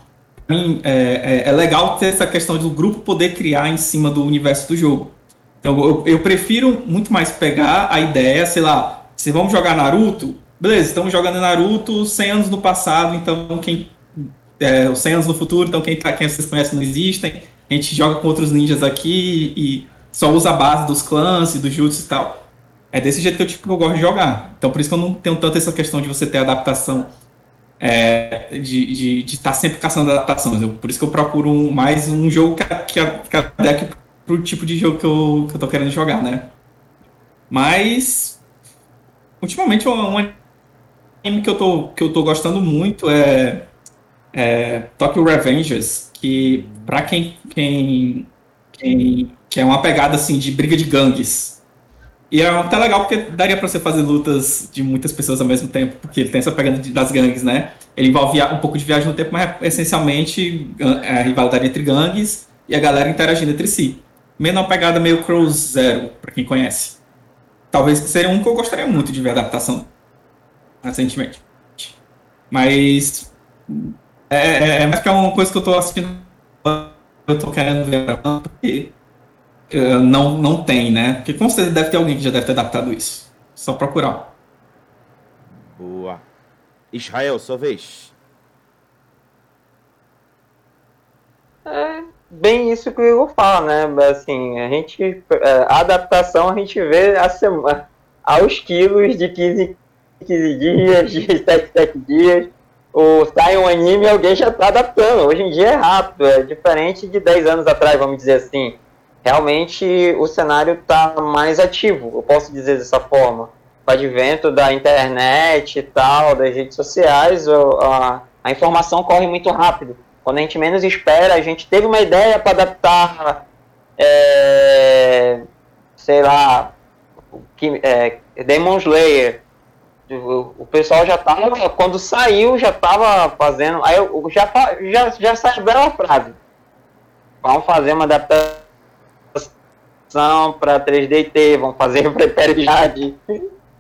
é, é, é legal ter essa questão do grupo poder criar em cima do universo do jogo. Então, eu, eu, prefiro muito mais pegar a ideia, sei lá, se vamos jogar Naruto, beleza, estamos jogando Naruto 100 anos no passado, então quem. É, 100 anos no futuro, então quem, tá, quem vocês conhecem não existem. A gente joga com outros ninjas aqui e só usa a base dos clãs e dos jutsu e tal. É desse jeito que eu, tipo, eu gosto de jogar. Então, por isso que eu não tenho tanto essa questão de você ter adaptação, é, de estar tá sempre caçando adaptações. Eu, por isso que eu procuro um, mais um jogo que que que a deck pro tipo de jogo que eu, que eu tô querendo jogar, né? Mas ultimamente um anime que eu tô, que eu tô gostando muito é, é Tokyo Revengers, que pra quem, quem, quem que é uma pegada assim de briga de gangues. E é até legal porque daria para você fazer lutas de muitas pessoas ao mesmo tempo, porque ele tem essa pegada de, das gangues, né? Ele envolve um pouco de viagem no tempo, mas é essencialmente é a rivalidade entre gangues e a galera interagindo entre si meio uma pegada meio Crow Zero, para quem conhece. Talvez seria um que eu gostaria muito de ver adaptação recentemente. Mas é, é, é mais que é uma coisa que eu tô assistindo, eu tô querendo ver porque uh, não, não tem, né? Porque com certeza deve ter alguém que já deve ter adaptado isso. Só procurar. Boa. Israel, sua vez. É, bem isso que o Igor fala, né? Assim, a gente. É, a adaptação a gente vê a semana, aos quilos de 15, 15 dias, de 7, 7 dias. Ou sai um anime e alguém já está adaptando. Hoje em dia é rápido, é diferente de 10 anos atrás, vamos dizer assim. Realmente o cenário está mais ativo, eu posso dizer dessa forma. Com o advento da internet e tal, das redes sociais, a, a informação corre muito rápido. Quando a gente menos espera, a gente teve uma ideia para adaptar, é, sei lá, que, é, Demon Slayer o, pessoal já tava, quando saiu, já tava fazendo. Aí eu já, já, já saiu bela frase. Vamos fazer uma adaptação para 3DT, vamos fazer Hyperjade.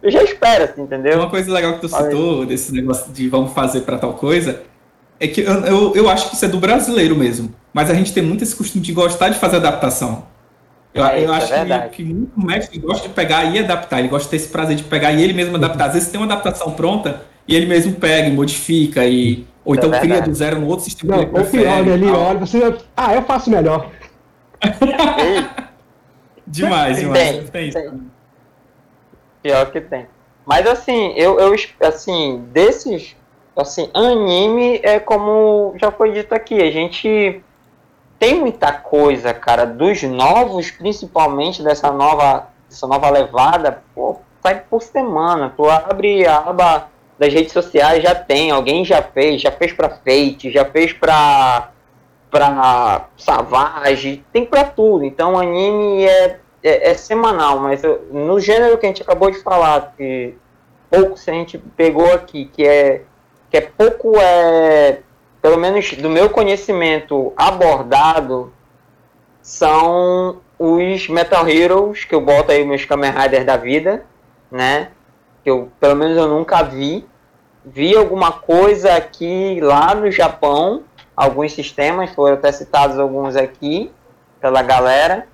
Eu já espero, assim, entendeu? Uma coisa legal que tu citou desse negócio de vamos fazer para tal coisa é que eu, eu, eu, acho que isso é do brasileiro mesmo. Mas a gente tem muito esse costume de gostar de fazer adaptação. Eu, é, eu acho é que, que muito mestre gosta de pegar e adaptar. Ele gosta de ter esse prazer de pegar e ele mesmo adaptar. Às vezes tem uma adaptação pronta e ele mesmo pega e modifica. E, ou então é cria do zero no outro sistema. Não, ou pior, ele olha, você. Ah, eu faço melhor. demais, demais. Tem, tem. Pior que tem. Mas assim, eu, eu assim, desses assim, anime é como já foi dito aqui, a gente tem muita coisa, cara, dos novos, principalmente dessa nova, dessa nova levada, pô, sai por semana. Tu abre a aba das redes sociais, já tem, alguém já fez, já fez pra Fate, já fez pra, pra Savage, tem pra tudo. Então anime é, é, é semanal, mas eu, no gênero que a gente acabou de falar, que pouco se a gente pegou aqui, que é que é pouco, é, pelo menos do meu conhecimento abordado, são os Metal Heroes, que eu boto aí meus Kamen Riders da vida, né? Que eu, pelo menos eu nunca vi. Vi alguma coisa aqui lá no Japão, alguns sistemas, foram até citados alguns aqui pela galera,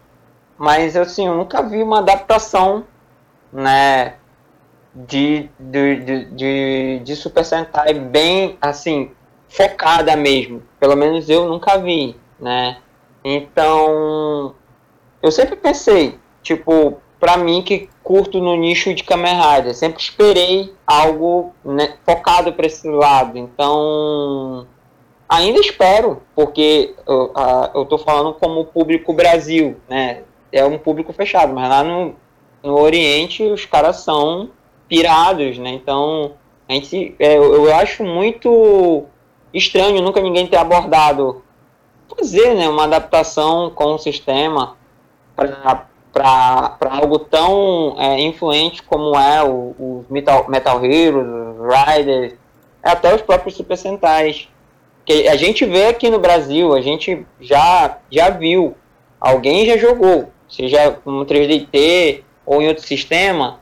mas assim, eu nunca vi uma adaptação, né? de, de, de, de, de Super Sentai bem, assim, focada mesmo. Pelo menos eu nunca vi, né? Então, eu sempre pensei, tipo, pra mim que curto no nicho de Kamen Rider, sempre esperei algo né, focado para esse lado. Então, ainda espero, porque eu, eu tô falando como público Brasil, né? É um público fechado, mas lá no, no Oriente os caras são pirados, né? Então, a gente, é, eu acho muito estranho nunca ninguém ter abordado fazer né, uma adaptação com o sistema para algo tão é, influente como é o, o Metal, Metal Heroes, Riders, até os próprios Super Sentais. Que a gente vê aqui no Brasil, a gente já, já viu, alguém já jogou, seja como 3DT ou em outro sistema,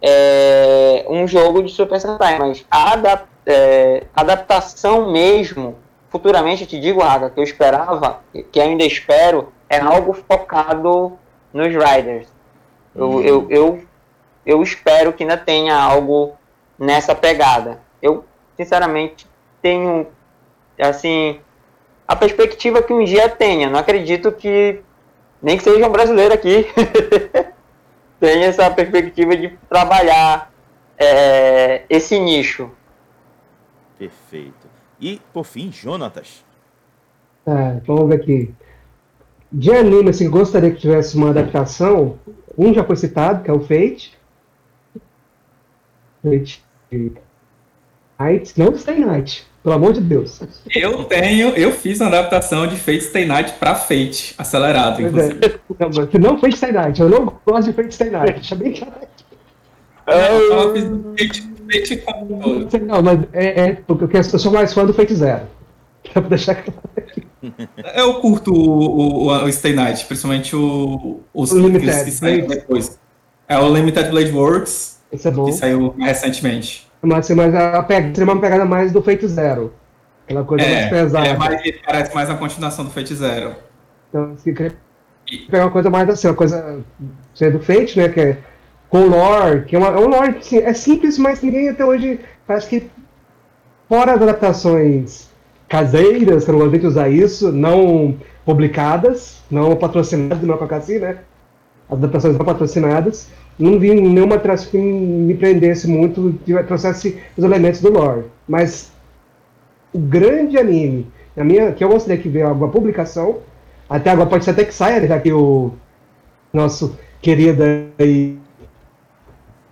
é, um jogo de Super Sentai, mas a adap é, adaptação mesmo, futuramente eu te digo, Raga, que eu esperava, que ainda espero, é algo focado nos Riders. Eu, uhum. eu, eu, eu espero que ainda tenha algo nessa pegada. Eu, sinceramente, tenho, assim, a perspectiva que um dia tenha. Não acredito que nem que seja um brasileiro aqui tem essa perspectiva de trabalhar é, esse nicho. Perfeito. E, por fim, Jonatas. Tá, vamos ver aqui. De anime, assim, gostaria que tivesse uma adaptação. Um já foi citado, que é o Fate. Fate Night, não Stay Night, pelo amor de Deus. Eu tenho, eu fiz uma adaptação de Fate Stay Night pra Fate, acelerado, é. inclusive. É. Não, mas não Fate Stay Night, eu não gosto de Fate Stay Night, deixa bem claro. Eu fiz Fate, Fate como Não, mas é, é porque eu sou mais fã do Fate Zero. Pra deixar claro aqui. Eu curto o, o, o Stay Night, principalmente o, os o Limited, que saíram depois. É o Limited Blade Works, Esse é bom. que saiu recentemente. Mas, mas a pega, seria uma pegada mais do Fate Zero. Aquela coisa é, mais pesada. É mais, parece mais a continuação do Fate Zero. Então, se queria pegar uma coisa mais assim, uma coisa ser do Fate, né? Que é com lore, que é, uma, é um lore assim, é simples, mas ninguém até hoje parece que fora adaptações caseiras, que eu não gosto de usar isso, não publicadas, não patrocinadas do meu Cacaci, né? As adaptações não patrocinadas não vi nenhuma traço que me prendesse muito, que trouxesse os elementos do lore. Mas o grande anime, a minha, que eu gostaria que ver alguma publicação, até agora pode ser até que saia, já que o nosso querido aí,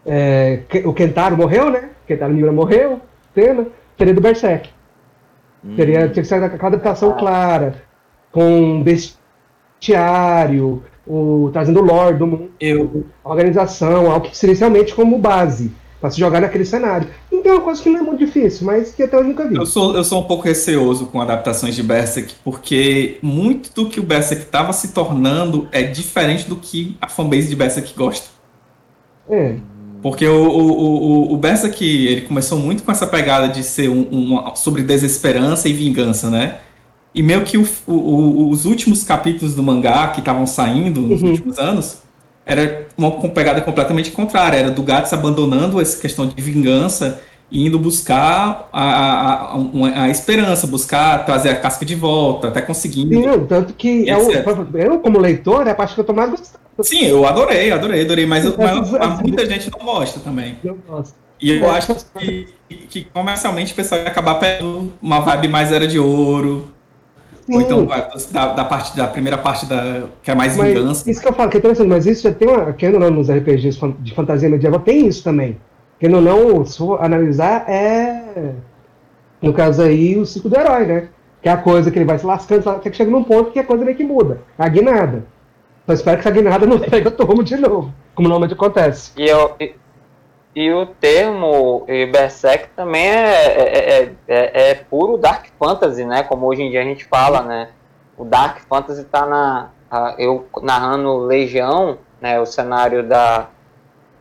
é, o Kentaro morreu, né? Kentaro Miura morreu, pena, seria do Berserk. Hum. Teria, tinha que ser com a adaptação clara, com bestiário, o, trazendo o lore do mundo, eu. a organização, algo que seria realmente como base. para se jogar naquele cenário. Então é uma coisa que não é muito difícil, mas que até eu nunca vi. Eu sou, eu sou um pouco receoso com adaptações de Berserk, porque muito do que o Berserk estava se tornando é diferente do que a fanbase de Berserk gosta. É. Porque o, o, o, o Berserk, ele começou muito com essa pegada de ser um, um, sobre desesperança e vingança, né? E meio que o, o, os últimos capítulos do mangá que estavam saindo nos uhum. últimos anos era uma pegada completamente contrária. Era do Gats abandonando essa questão de vingança indo buscar a, a, a, a, esperança, buscar trazer a casca de volta, até conseguindo. Sim, tanto que eu, eu, como leitor, é a parte que eu tô mais gostando. Sim, eu adorei, adorei, adorei, mas, eu, mas muita gente não gosta também. Eu gosto. E eu acho que, que comercialmente o pessoal vai acabar pegando uma vibe mais era de ouro, Sim. Ou então da, da, parte da primeira parte da que é mais mas vingança. Isso que eu falo, que é interessante, mas isso já tem uma. Quem não nos RPGs de fantasia medieval tem isso também. Quem não, não, se for analisar, é. No caso aí, o ciclo do herói, né? Que é a coisa que ele vai se lascando, até que chega num ponto que a coisa meio que muda. A guinada. Só espero que essa guinada não pega o tomo de novo, como normalmente acontece. E eu, e o termo Berserk também é, é, é, é, puro Dark Fantasy, né? Como hoje em dia a gente fala, né? O Dark Fantasy tá na. eu narrando Legião, né? O cenário da.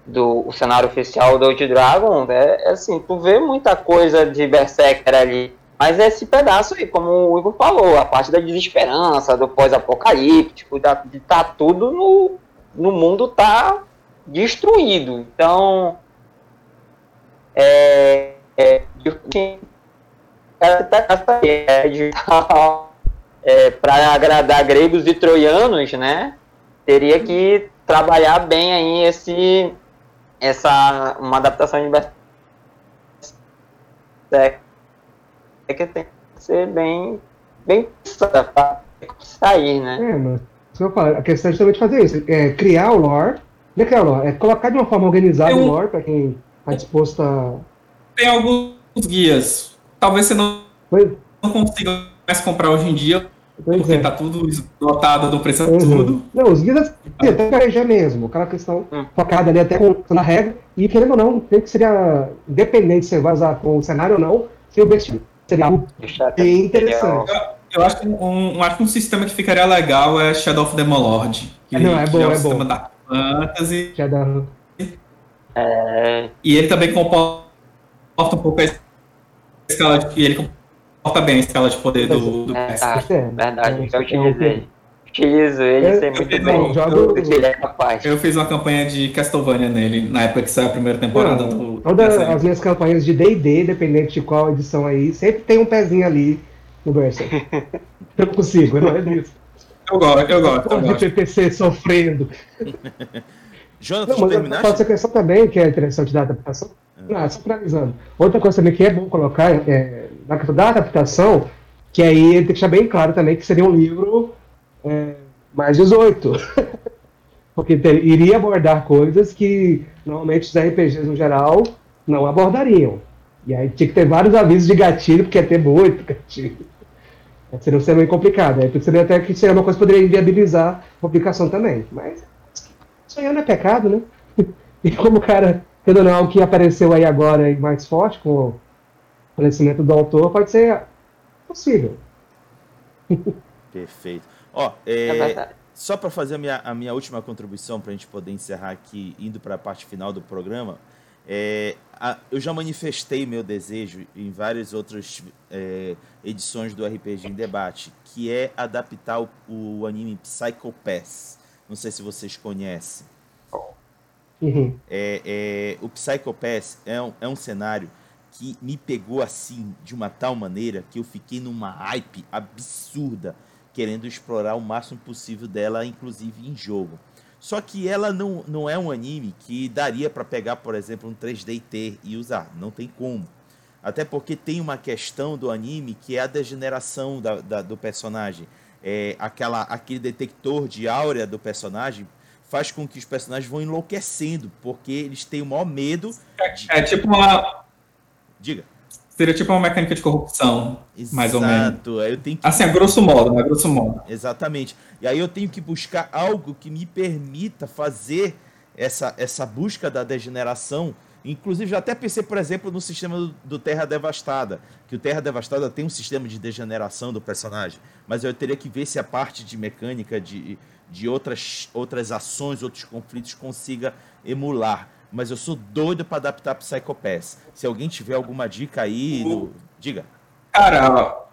Do, cenário oficial do Old Dragon, é, assim, tu vê muita coisa de Berserker ali. Mas é esse pedaço aí, como o Igor falou, a parte da desesperança, do pós-apocalíptico, de tá tudo no, no mundo tá destruído. Então, é, é, é, para agradar gregos e troianos, né? Teria que trabalhar bem aí esse essa uma adaptação de é, é que tem que ser bem bem para sair, né? É, mas eu falo, a questão é justamente fazer isso, é criar o lore, não é criar o lore, é colocar de uma forma organizada o lore para quem Está disposto a. Tem alguns guias. Talvez você não, não consiga mais comprar hoje em dia, pois porque está é. tudo esgotado do preço uhum. tudo. Não, os guias assim, até RPG mesmo, aquela questão hum. focada ali até com, na regra, e querendo ou não, tem que seria, independente se você vai usar com o cenário ou não, se o best seria algo bem interessante. Eu, eu acho que um, um, acho que um sistema que ficaria legal é Shadow of the Lord. Que, não, é bom, é, um é sistema da fantasy. Shadow é... E ele também comporta um pouco a escala de. Ele comporta bem a escala de poder do, do é, ah, verdade, eu utilizei. Utilizo ele, sei muito bem jogo, que ele é capaz. Eu fiz uma campanha de Castlevania nele, na época que saiu a primeira temporada do. Todas as minhas campanhas de DD, dependente de qual edição aí, sempre tem um pezinho ali no Berserk. eu não consigo, não é disso. Eu gosto, eu gosto. Eu de gosto. PPC sofrendo. Jonathan, não, terminaste? Pode ser questão também, que é interessante da adaptação. Ah, finalizando. Outra coisa também que é bom colocar é, na questão da adaptação, que aí tem que deixar bem claro também que seria um livro é, mais 18. Porque ter, iria abordar coisas que normalmente os RPGs no geral não abordariam. E aí tinha que ter vários avisos de gatilho, porque ia ter muito gatilho. Seria, seria meio complicado. Aí seria até que seria uma coisa que poderia inviabilizar a publicação também. Mas sonhar não é pecado, né? E como o cara, tendo não, o que apareceu aí agora e mais forte com o falecimento do autor, pode ser possível. Perfeito. Ó, é, é só para fazer a minha, a minha última contribuição, para a gente poder encerrar aqui, indo para a parte final do programa, é, a, eu já manifestei meu desejo em várias outras é, edições do RPG em Debate, que é adaptar o, o anime Psycho Pass. Não sei se vocês conhecem. Uhum. É, é, o Psycho Pass é um, é um cenário que me pegou assim, de uma tal maneira, que eu fiquei numa hype absurda, querendo explorar o máximo possível dela, inclusive em jogo. Só que ela não, não é um anime que daria para pegar, por exemplo, um 3D T e usar. Não tem como. Até porque tem uma questão do anime que é a degeneração da, da do personagem é, aquela, aquele detector de áurea do personagem faz com que os personagens vão enlouquecendo, porque eles têm o maior medo. De... É, é tipo uma. Diga. Seria tipo uma mecânica de corrupção, Exato. mais ou menos. Eu tenho que... Assim, a grosso modo, né? A grosso modo. Exatamente. E aí eu tenho que buscar algo que me permita fazer essa, essa busca da degeneração Inclusive, já até pensei, por exemplo, no sistema do, do, Terra Devastada, que o Terra Devastada tem um sistema de degeneração do personagem, mas eu teria que ver se a parte de mecânica de, de outras, outras ações, outros conflitos consiga emular. Mas eu sou doido para adaptar Psycho Pass. Se alguém tiver alguma dica aí, no... diga. Cara,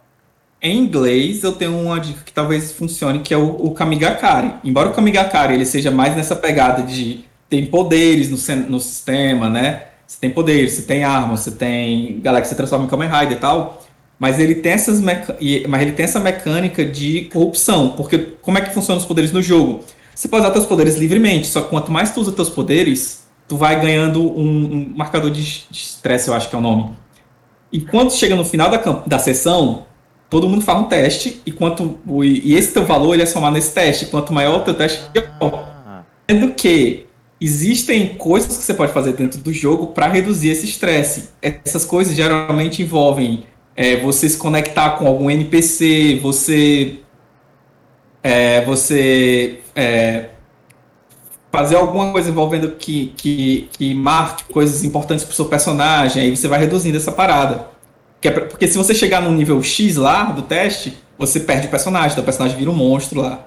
em inglês eu tenho uma dica que talvez funcione, que é o, o Kamigakari. Embora o Kamigakari ele seja mais nessa pegada de tem poderes no, no sistema, né? Você tem poderes, você tem armas, você tem galera que se transforma em Kamen Rider e tal. Mas ele tem essas mas ele tem essa mecânica de corrupção, porque como é que funcionam os poderes no jogo? Você pode usar seus poderes livremente, só que quanto mais tu usa teus poderes, tu vai ganhando um, um marcador de estresse, eu acho que é o nome. E quando chega no final da, da sessão, todo mundo faz um teste, e quanto e esse teu valor ele é somado nesse teste. Quanto maior o teu teste, pior. Ah. Sendo que existem coisas que você pode fazer dentro do jogo para reduzir esse estresse. Essas coisas geralmente envolvem é, você se conectar com algum NPC, você é, você é, fazer alguma coisa envolvendo que, que, que marque coisas importantes para o seu personagem, aí você vai reduzindo essa parada. É porque se você chegar no nível X lá do teste, você perde o personagem, então o personagem vira um monstro lá.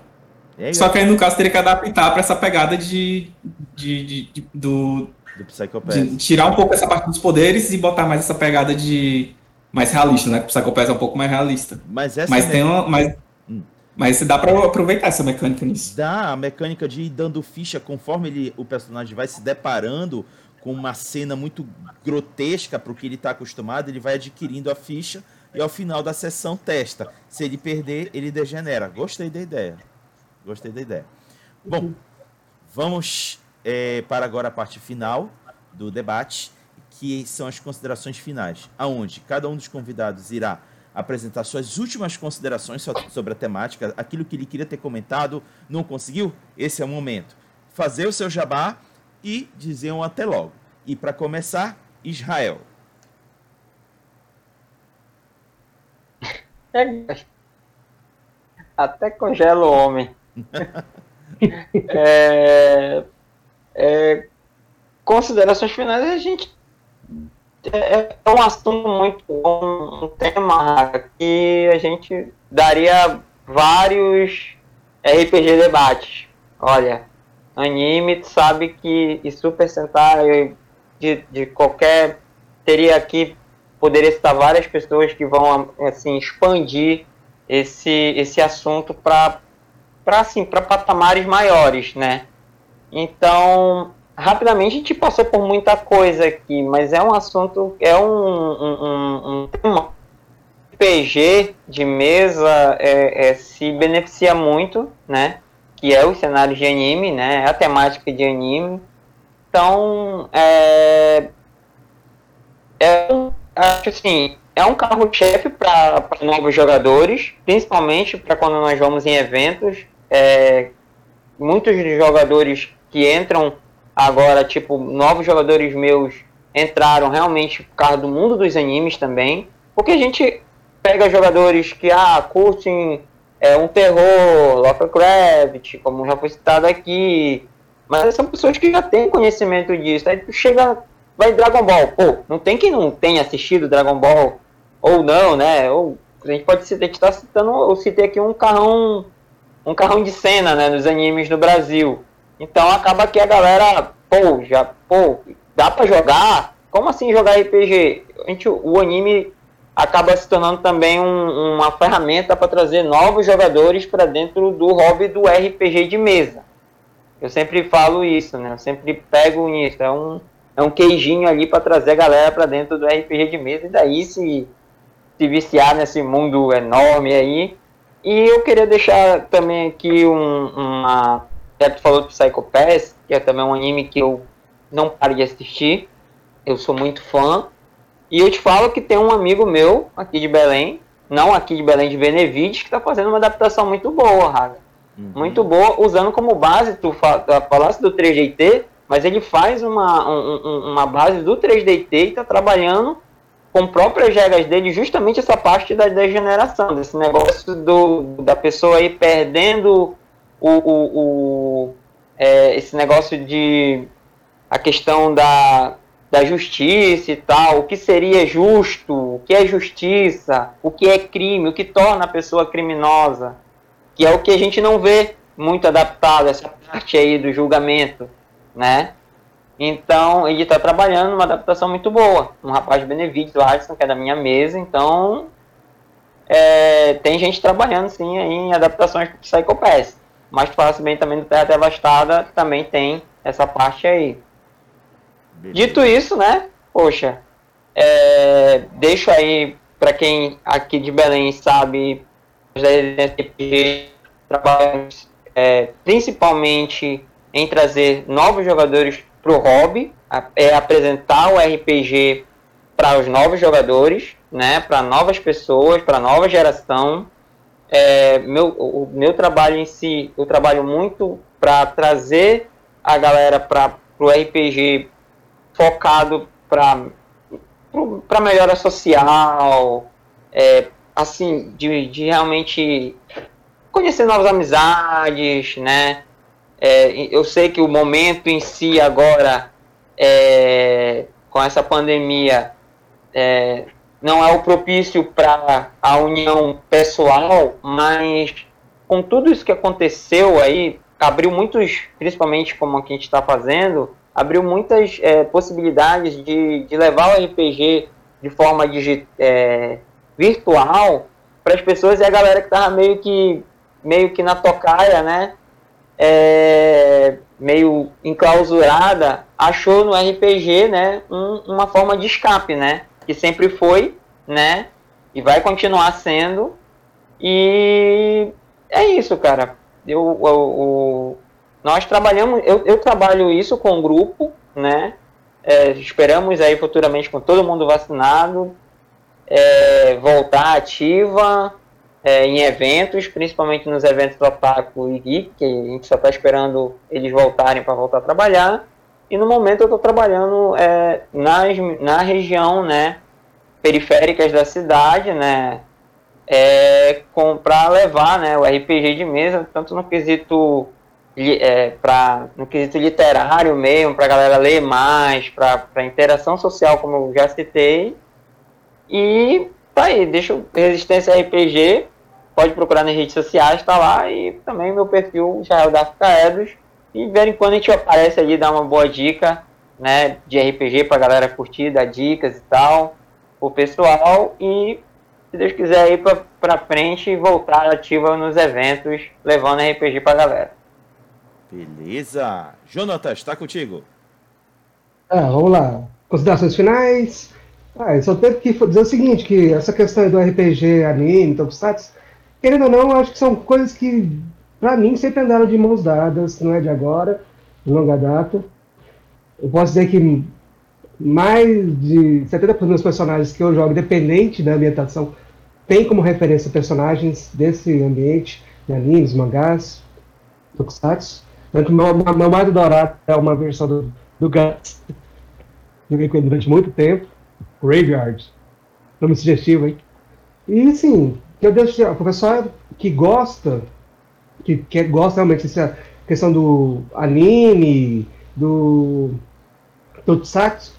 Só que aí no caso teria que adaptar para essa pegada de, de, de, de do, do tirar um pouco essa parte dos poderes e botar mais essa pegada de mais realista, né? O Psychopath é um pouco mais realista. Mas essa mas tem uma, mas, hum. mas dá para aproveitar essa mecânica nisso. Dá a mecânica de ir dando ficha conforme ele, o personagem vai se deparando com uma cena muito grotesca para o que ele está acostumado, ele vai adquirindo a ficha e ao final da sessão testa. Se ele perder, ele degenera. Gostei da ideia. Gostei da ideia. Bom, vamos é, para agora a parte final do debate, que são as considerações finais, aonde cada um dos convidados irá apresentar suas últimas considerações sobre a temática, aquilo que ele queria ter comentado, não conseguiu? Esse é o momento. Fazer o seu jabá e dizer um até logo. E para começar, Israel. Até congela o homem. é, é, considerações finais, a gente é, é um assunto muito bom, um tema que a gente daria vários RPG debates. Olha, anime, tu sabe que e Super Sentai de, de qualquer teria aqui poderia estar várias pessoas que vão assim expandir esse esse assunto para para assim, para patamares maiores, né? Então, rapidamente a gente passou por muita coisa aqui, mas é um assunto, é um, um, um tema. RPG de mesa é, é, se beneficia muito, né? Que é os cenários de anime, né? É a temática de anime. Então, é, é acho assim, é um carro-chefe para novos jogadores, principalmente para quando nós vamos em eventos é, muitos jogadores que entram agora, tipo, novos jogadores meus entraram realmente por causa do mundo dos animes também, porque a gente pega jogadores que, ah, curtem é, um terror, Lovecraft, como já foi citado aqui, mas são pessoas que já têm conhecimento disso, aí tu chega, vai Dragon Ball, pô, não tem quem não tenha assistido Dragon Ball, ou não, né, ou a gente pode citar, a gente tá citando, eu citei aqui um carrão um carrão de cena, né, nos animes no Brasil. Então acaba que a galera, pô, já, pô, dá para jogar? Como assim jogar RPG? A gente, o anime acaba se tornando também um, uma ferramenta para trazer novos jogadores para dentro do hobby do RPG de mesa. Eu sempre falo isso, né? Eu sempre pego nisso. É um, é um queijinho ali para trazer a galera para dentro do RPG de mesa e daí se, se viciar nesse mundo enorme aí, e eu queria deixar também aqui um, uma. Já tu falou do Psycho Pass, que é também um anime que eu não paro de assistir. Eu sou muito fã. E eu te falo que tem um amigo meu aqui de Belém, não aqui de Belém, de Benevides, que está fazendo uma adaptação muito boa, Raga. Uhum. Muito boa, usando como base, tu falasse do 3DT, mas ele faz uma, um, uma base do 3DT e está trabalhando com próprias regras dele justamente essa parte da degeneração, desse negócio do, da pessoa aí perdendo o, o, o é, esse negócio de a questão da da justiça e tal, o que seria justo, o que é justiça, o que é crime, o que torna a pessoa criminosa, que é o que a gente não vê muito adaptado, essa parte aí do julgamento, né? Então, ele está trabalhando uma adaptação muito boa. Um rapaz de o Alisson, que é da minha mesa, então é, tem gente trabalhando sim em adaptações para Psycho Pass. Mas tu falasse bem também do Terra Devastada, também tem essa parte aí. Beleza. Dito isso, né? Poxa, é, deixo aí para quem aqui de Belém sabe, trabalhamos é, principalmente em trazer novos jogadores para o hobby, é apresentar o RPG para os novos jogadores, né, para novas pessoas, para nova geração. É, meu, o meu trabalho em si, eu trabalho muito para trazer a galera para o RPG focado para melhora social, é, assim, de, de realmente conhecer novas amizades, né? É, eu sei que o momento em si agora, é, com essa pandemia, é, não é o propício para a união pessoal, mas com tudo isso que aconteceu aí, abriu muitos, principalmente como a gente está fazendo, abriu muitas é, possibilidades de, de levar o RPG de forma é, virtual para as pessoas e a galera que estava meio que meio que na tocaia, né? É, meio enclausurada, achou no RPG, né, um, uma forma de escape, né? Que sempre foi, né? E vai continuar sendo. E é isso, cara. Eu, eu, eu nós trabalhamos, eu, eu trabalho isso com o grupo, né? É, esperamos aí futuramente com todo mundo vacinado, é, voltar ativa, é, em eventos, principalmente nos eventos do Otaku e Geek, que a gente só está esperando eles voltarem para voltar a trabalhar. E no momento eu estou trabalhando é, nas, na região, né, periféricas da cidade, né, é, para levar, né, o RPG de mesa, tanto no quesito é, pra, no quesito literário mesmo, para a galera ler mais, para interação social, como eu já citei. E tá aí, deixa Resistência RPG pode procurar nas redes sociais, tá lá. E também meu perfil o da África Edos. E de vez em quando a gente aparece ali, dá uma boa dica, né, de RPG pra galera curtir, dar dicas e tal, pro pessoal. E se Deus quiser ir pra, pra frente e voltar ativa nos eventos, levando RPG pra galera. Beleza. Jonatas, tá contigo. Ah, vamos lá. Considerações finais. Ah, eu só tenho que dizer o seguinte, que essa questão do RPG, anime, Tokusatsu, querendo ou não, acho que são coisas que, para mim, sempre andaram de mãos dadas, não é de agora, de longa data. Eu posso dizer que mais de 70% dos personagens que eu jogo, independente da ambientação, tem como referência personagens desse ambiente, de animes, mangás, tokusatsu. Tanto meu, meu mais dourado é uma versão do, do Guts, joguei com ele durante muito tempo, Graveyard, nome sugestivo, hein? E sim, eu deixo o pessoal que gosta, que, que gosta realmente dessa questão do anime, do Tokusatsu,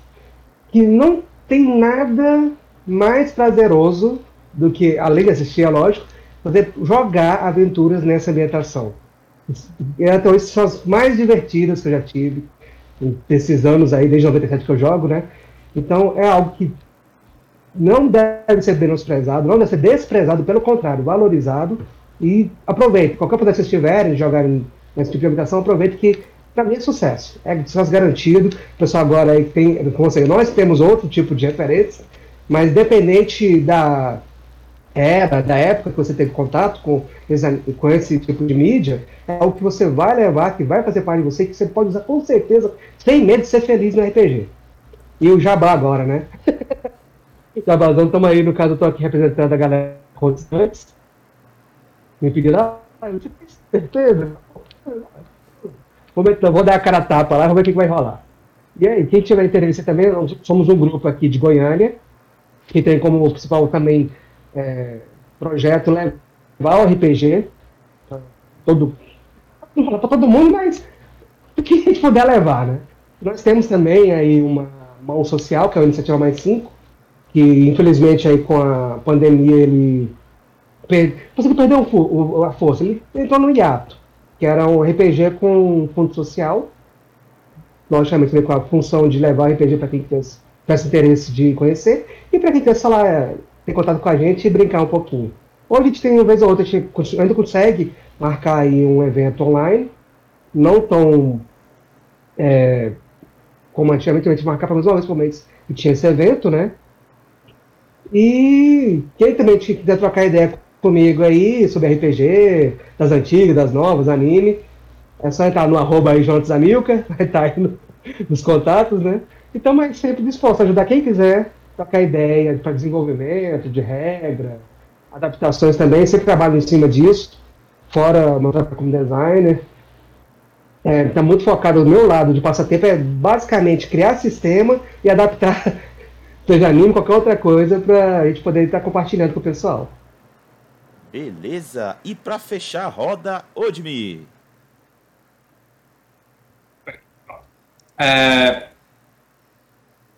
que não tem nada mais prazeroso do que, além de assistir, é lógico, fazer jogar aventuras nessa ambientação. Então, essas são as mais divertidas que eu já tive nesses anos aí, desde 97 que eu jogo, né? Então, é algo que não deve ser menosprezado, não deve ser desprezado, pelo contrário, valorizado. E aproveite, qualquer poder que vocês tiverem, jogarem nesse tipo de aplicação, aproveite que para mim é sucesso. É sucesso garantido. O pessoal agora aí tem, como sei, nós temos outro tipo de referência, mas dependente da era, da época que você teve contato com esse, com esse tipo de mídia, é algo que você vai levar, que vai fazer parte de você, que você pode usar com certeza, sem medo de ser feliz no RPG. E o jabá agora, né? Jabazão, estamos aí, no caso, eu estou aqui representando a galera antes. Me pediram, ah, eu tinha certeza. Vou, vou dar a cara a tapa lá, vamos ver o que, vai rolar. E aí, quem tiver interesse também, somos um grupo aqui de Goiânia, que tem como principal também é, projeto levar o RPG todo, não falar para todo mundo, mas o que a gente puder levar, né? Nós temos também aí uma Mão Social, que é a Iniciativa Mais 5, que infelizmente aí com a pandemia ele per... conseguiu perder o, a força, ele entrou no hiato, que era um RPG com fundo social, logicamente com a função de levar o RPG para quem tivesse interesse de conhecer, e para quem quer lá é, ter contato com a gente e brincar um pouquinho. Hoje a gente tem, uma vez ou outra, a gente ainda consegue marcar aí um evento online, não tão é, como antigamente a gente marcava pelo menos uma vez por mês e tinha esse evento, né? E quem também quiser trocar ideia comigo aí sobre RPG, das antigas, das novas, anime, é só entrar no arroba aí Amilca, vai estar aí no, nos contatos, né? Então, mas sempre disposto a ajudar quem quiser, trocar ideia para desenvolvimento, de regra, adaptações também, sempre trabalho em cima disso, fora como designer. Está é, tá muito focado do meu lado de passatempo, é basicamente criar sistema e adaptar, seja anime, qualquer outra coisa, para a gente poder estar compartilhando com o pessoal. Beleza. E para fechar a roda, Odmir. É,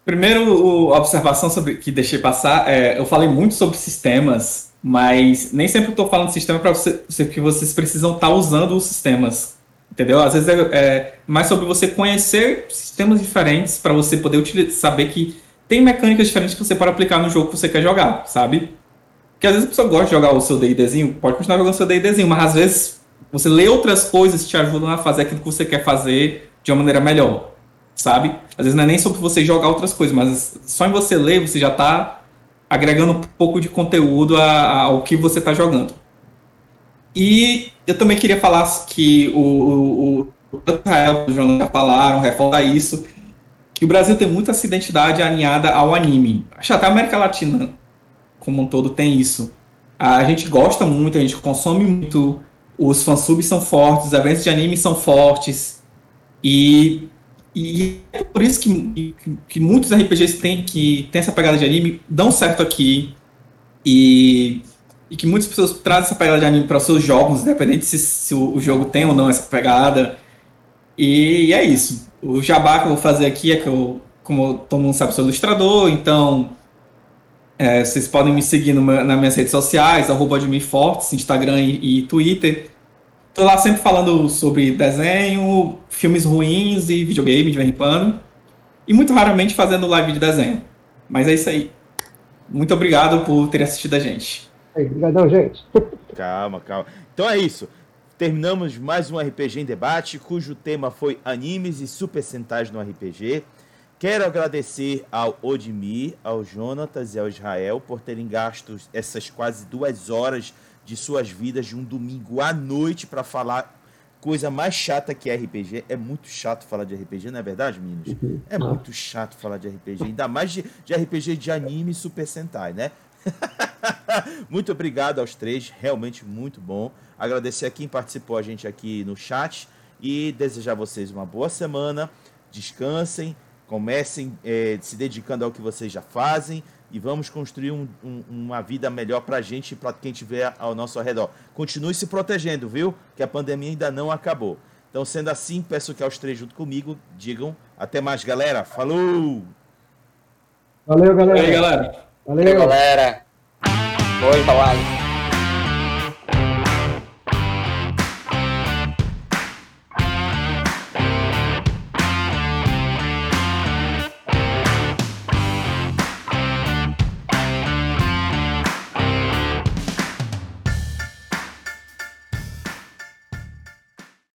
primeiro, observação sobre que deixei passar, é, eu falei muito sobre sistemas, mas nem sempre estou falando de sistema para você, que vocês precisam estar tá usando os sistemas, entendeu? Às vezes é, é mais sobre você conhecer sistemas diferentes para você poder utilizar, saber que tem mecânicas diferentes que você pode aplicar no jogo que você quer jogar, sabe? Porque às vezes a pessoa gosta de jogar o seu D&Dzinho, pode continuar jogando o seu D&Dzinho, mas às vezes você lê outras coisas que te ajudam a fazer aquilo que você quer fazer de uma maneira melhor, sabe? Às vezes não é nem sobre você jogar outras coisas, mas só em você ler você já está agregando um pouco de conteúdo ao que você está jogando. E eu também queria falar que o, o, o João já falaram, reforçar isso, que o Brasil tem muita essa identidade alinhada ao anime. Acho até a América Latina como um todo tem isso. A gente gosta muito, a gente consome muito, os fansubs são fortes, os eventos de anime são fortes, e, e é por isso que, que, muitos RPGs têm, que têm essa pegada de anime, dão certo aqui, e, e que muitas pessoas trazem essa pegada de anime para os seus jogos, independente se, se o, o, jogo tem ou não essa pegada. E, e é isso. O jabá que eu vou fazer aqui é que eu, como todo mundo sabe, sou ilustrador, então é, vocês podem me seguir no, nas minhas redes sociais, arroba Fortes, Instagram e, e Twitter. Tô lá sempre falando sobre desenho, filmes ruins e videogame de vez em quando. E muito raramente fazendo live de desenho. Mas é isso aí. Muito obrigado por ter assistido a gente. Obrigadão, gente. Calma, calma. Então é isso. Terminamos mais um RPG em debate, cujo tema foi animes e super sentais no RPG. Quero agradecer ao Odmir, ao Jonatas e ao Israel por terem gasto essas quase duas horas de suas vidas de um domingo à noite para falar coisa mais chata que RPG. É muito chato falar de RPG, não é verdade, meninos? Uhum. É muito chato falar de RPG, ainda mais de, de RPG de anime e Super Sentai, né? muito obrigado aos três, realmente muito bom. Agradecer a quem participou a gente aqui no chat e desejar a vocês uma boa semana. Descansem Comecem é, se dedicando ao que vocês já fazem e vamos construir um, um, uma vida melhor para a gente e para quem estiver ao nosso redor. Continue se protegendo, viu? Que a pandemia ainda não acabou. Então, sendo assim, peço que aos três junto comigo digam até mais, galera. Falou! Valeu, galera. Valeu, galera. Valeu, galera. Oi, falar.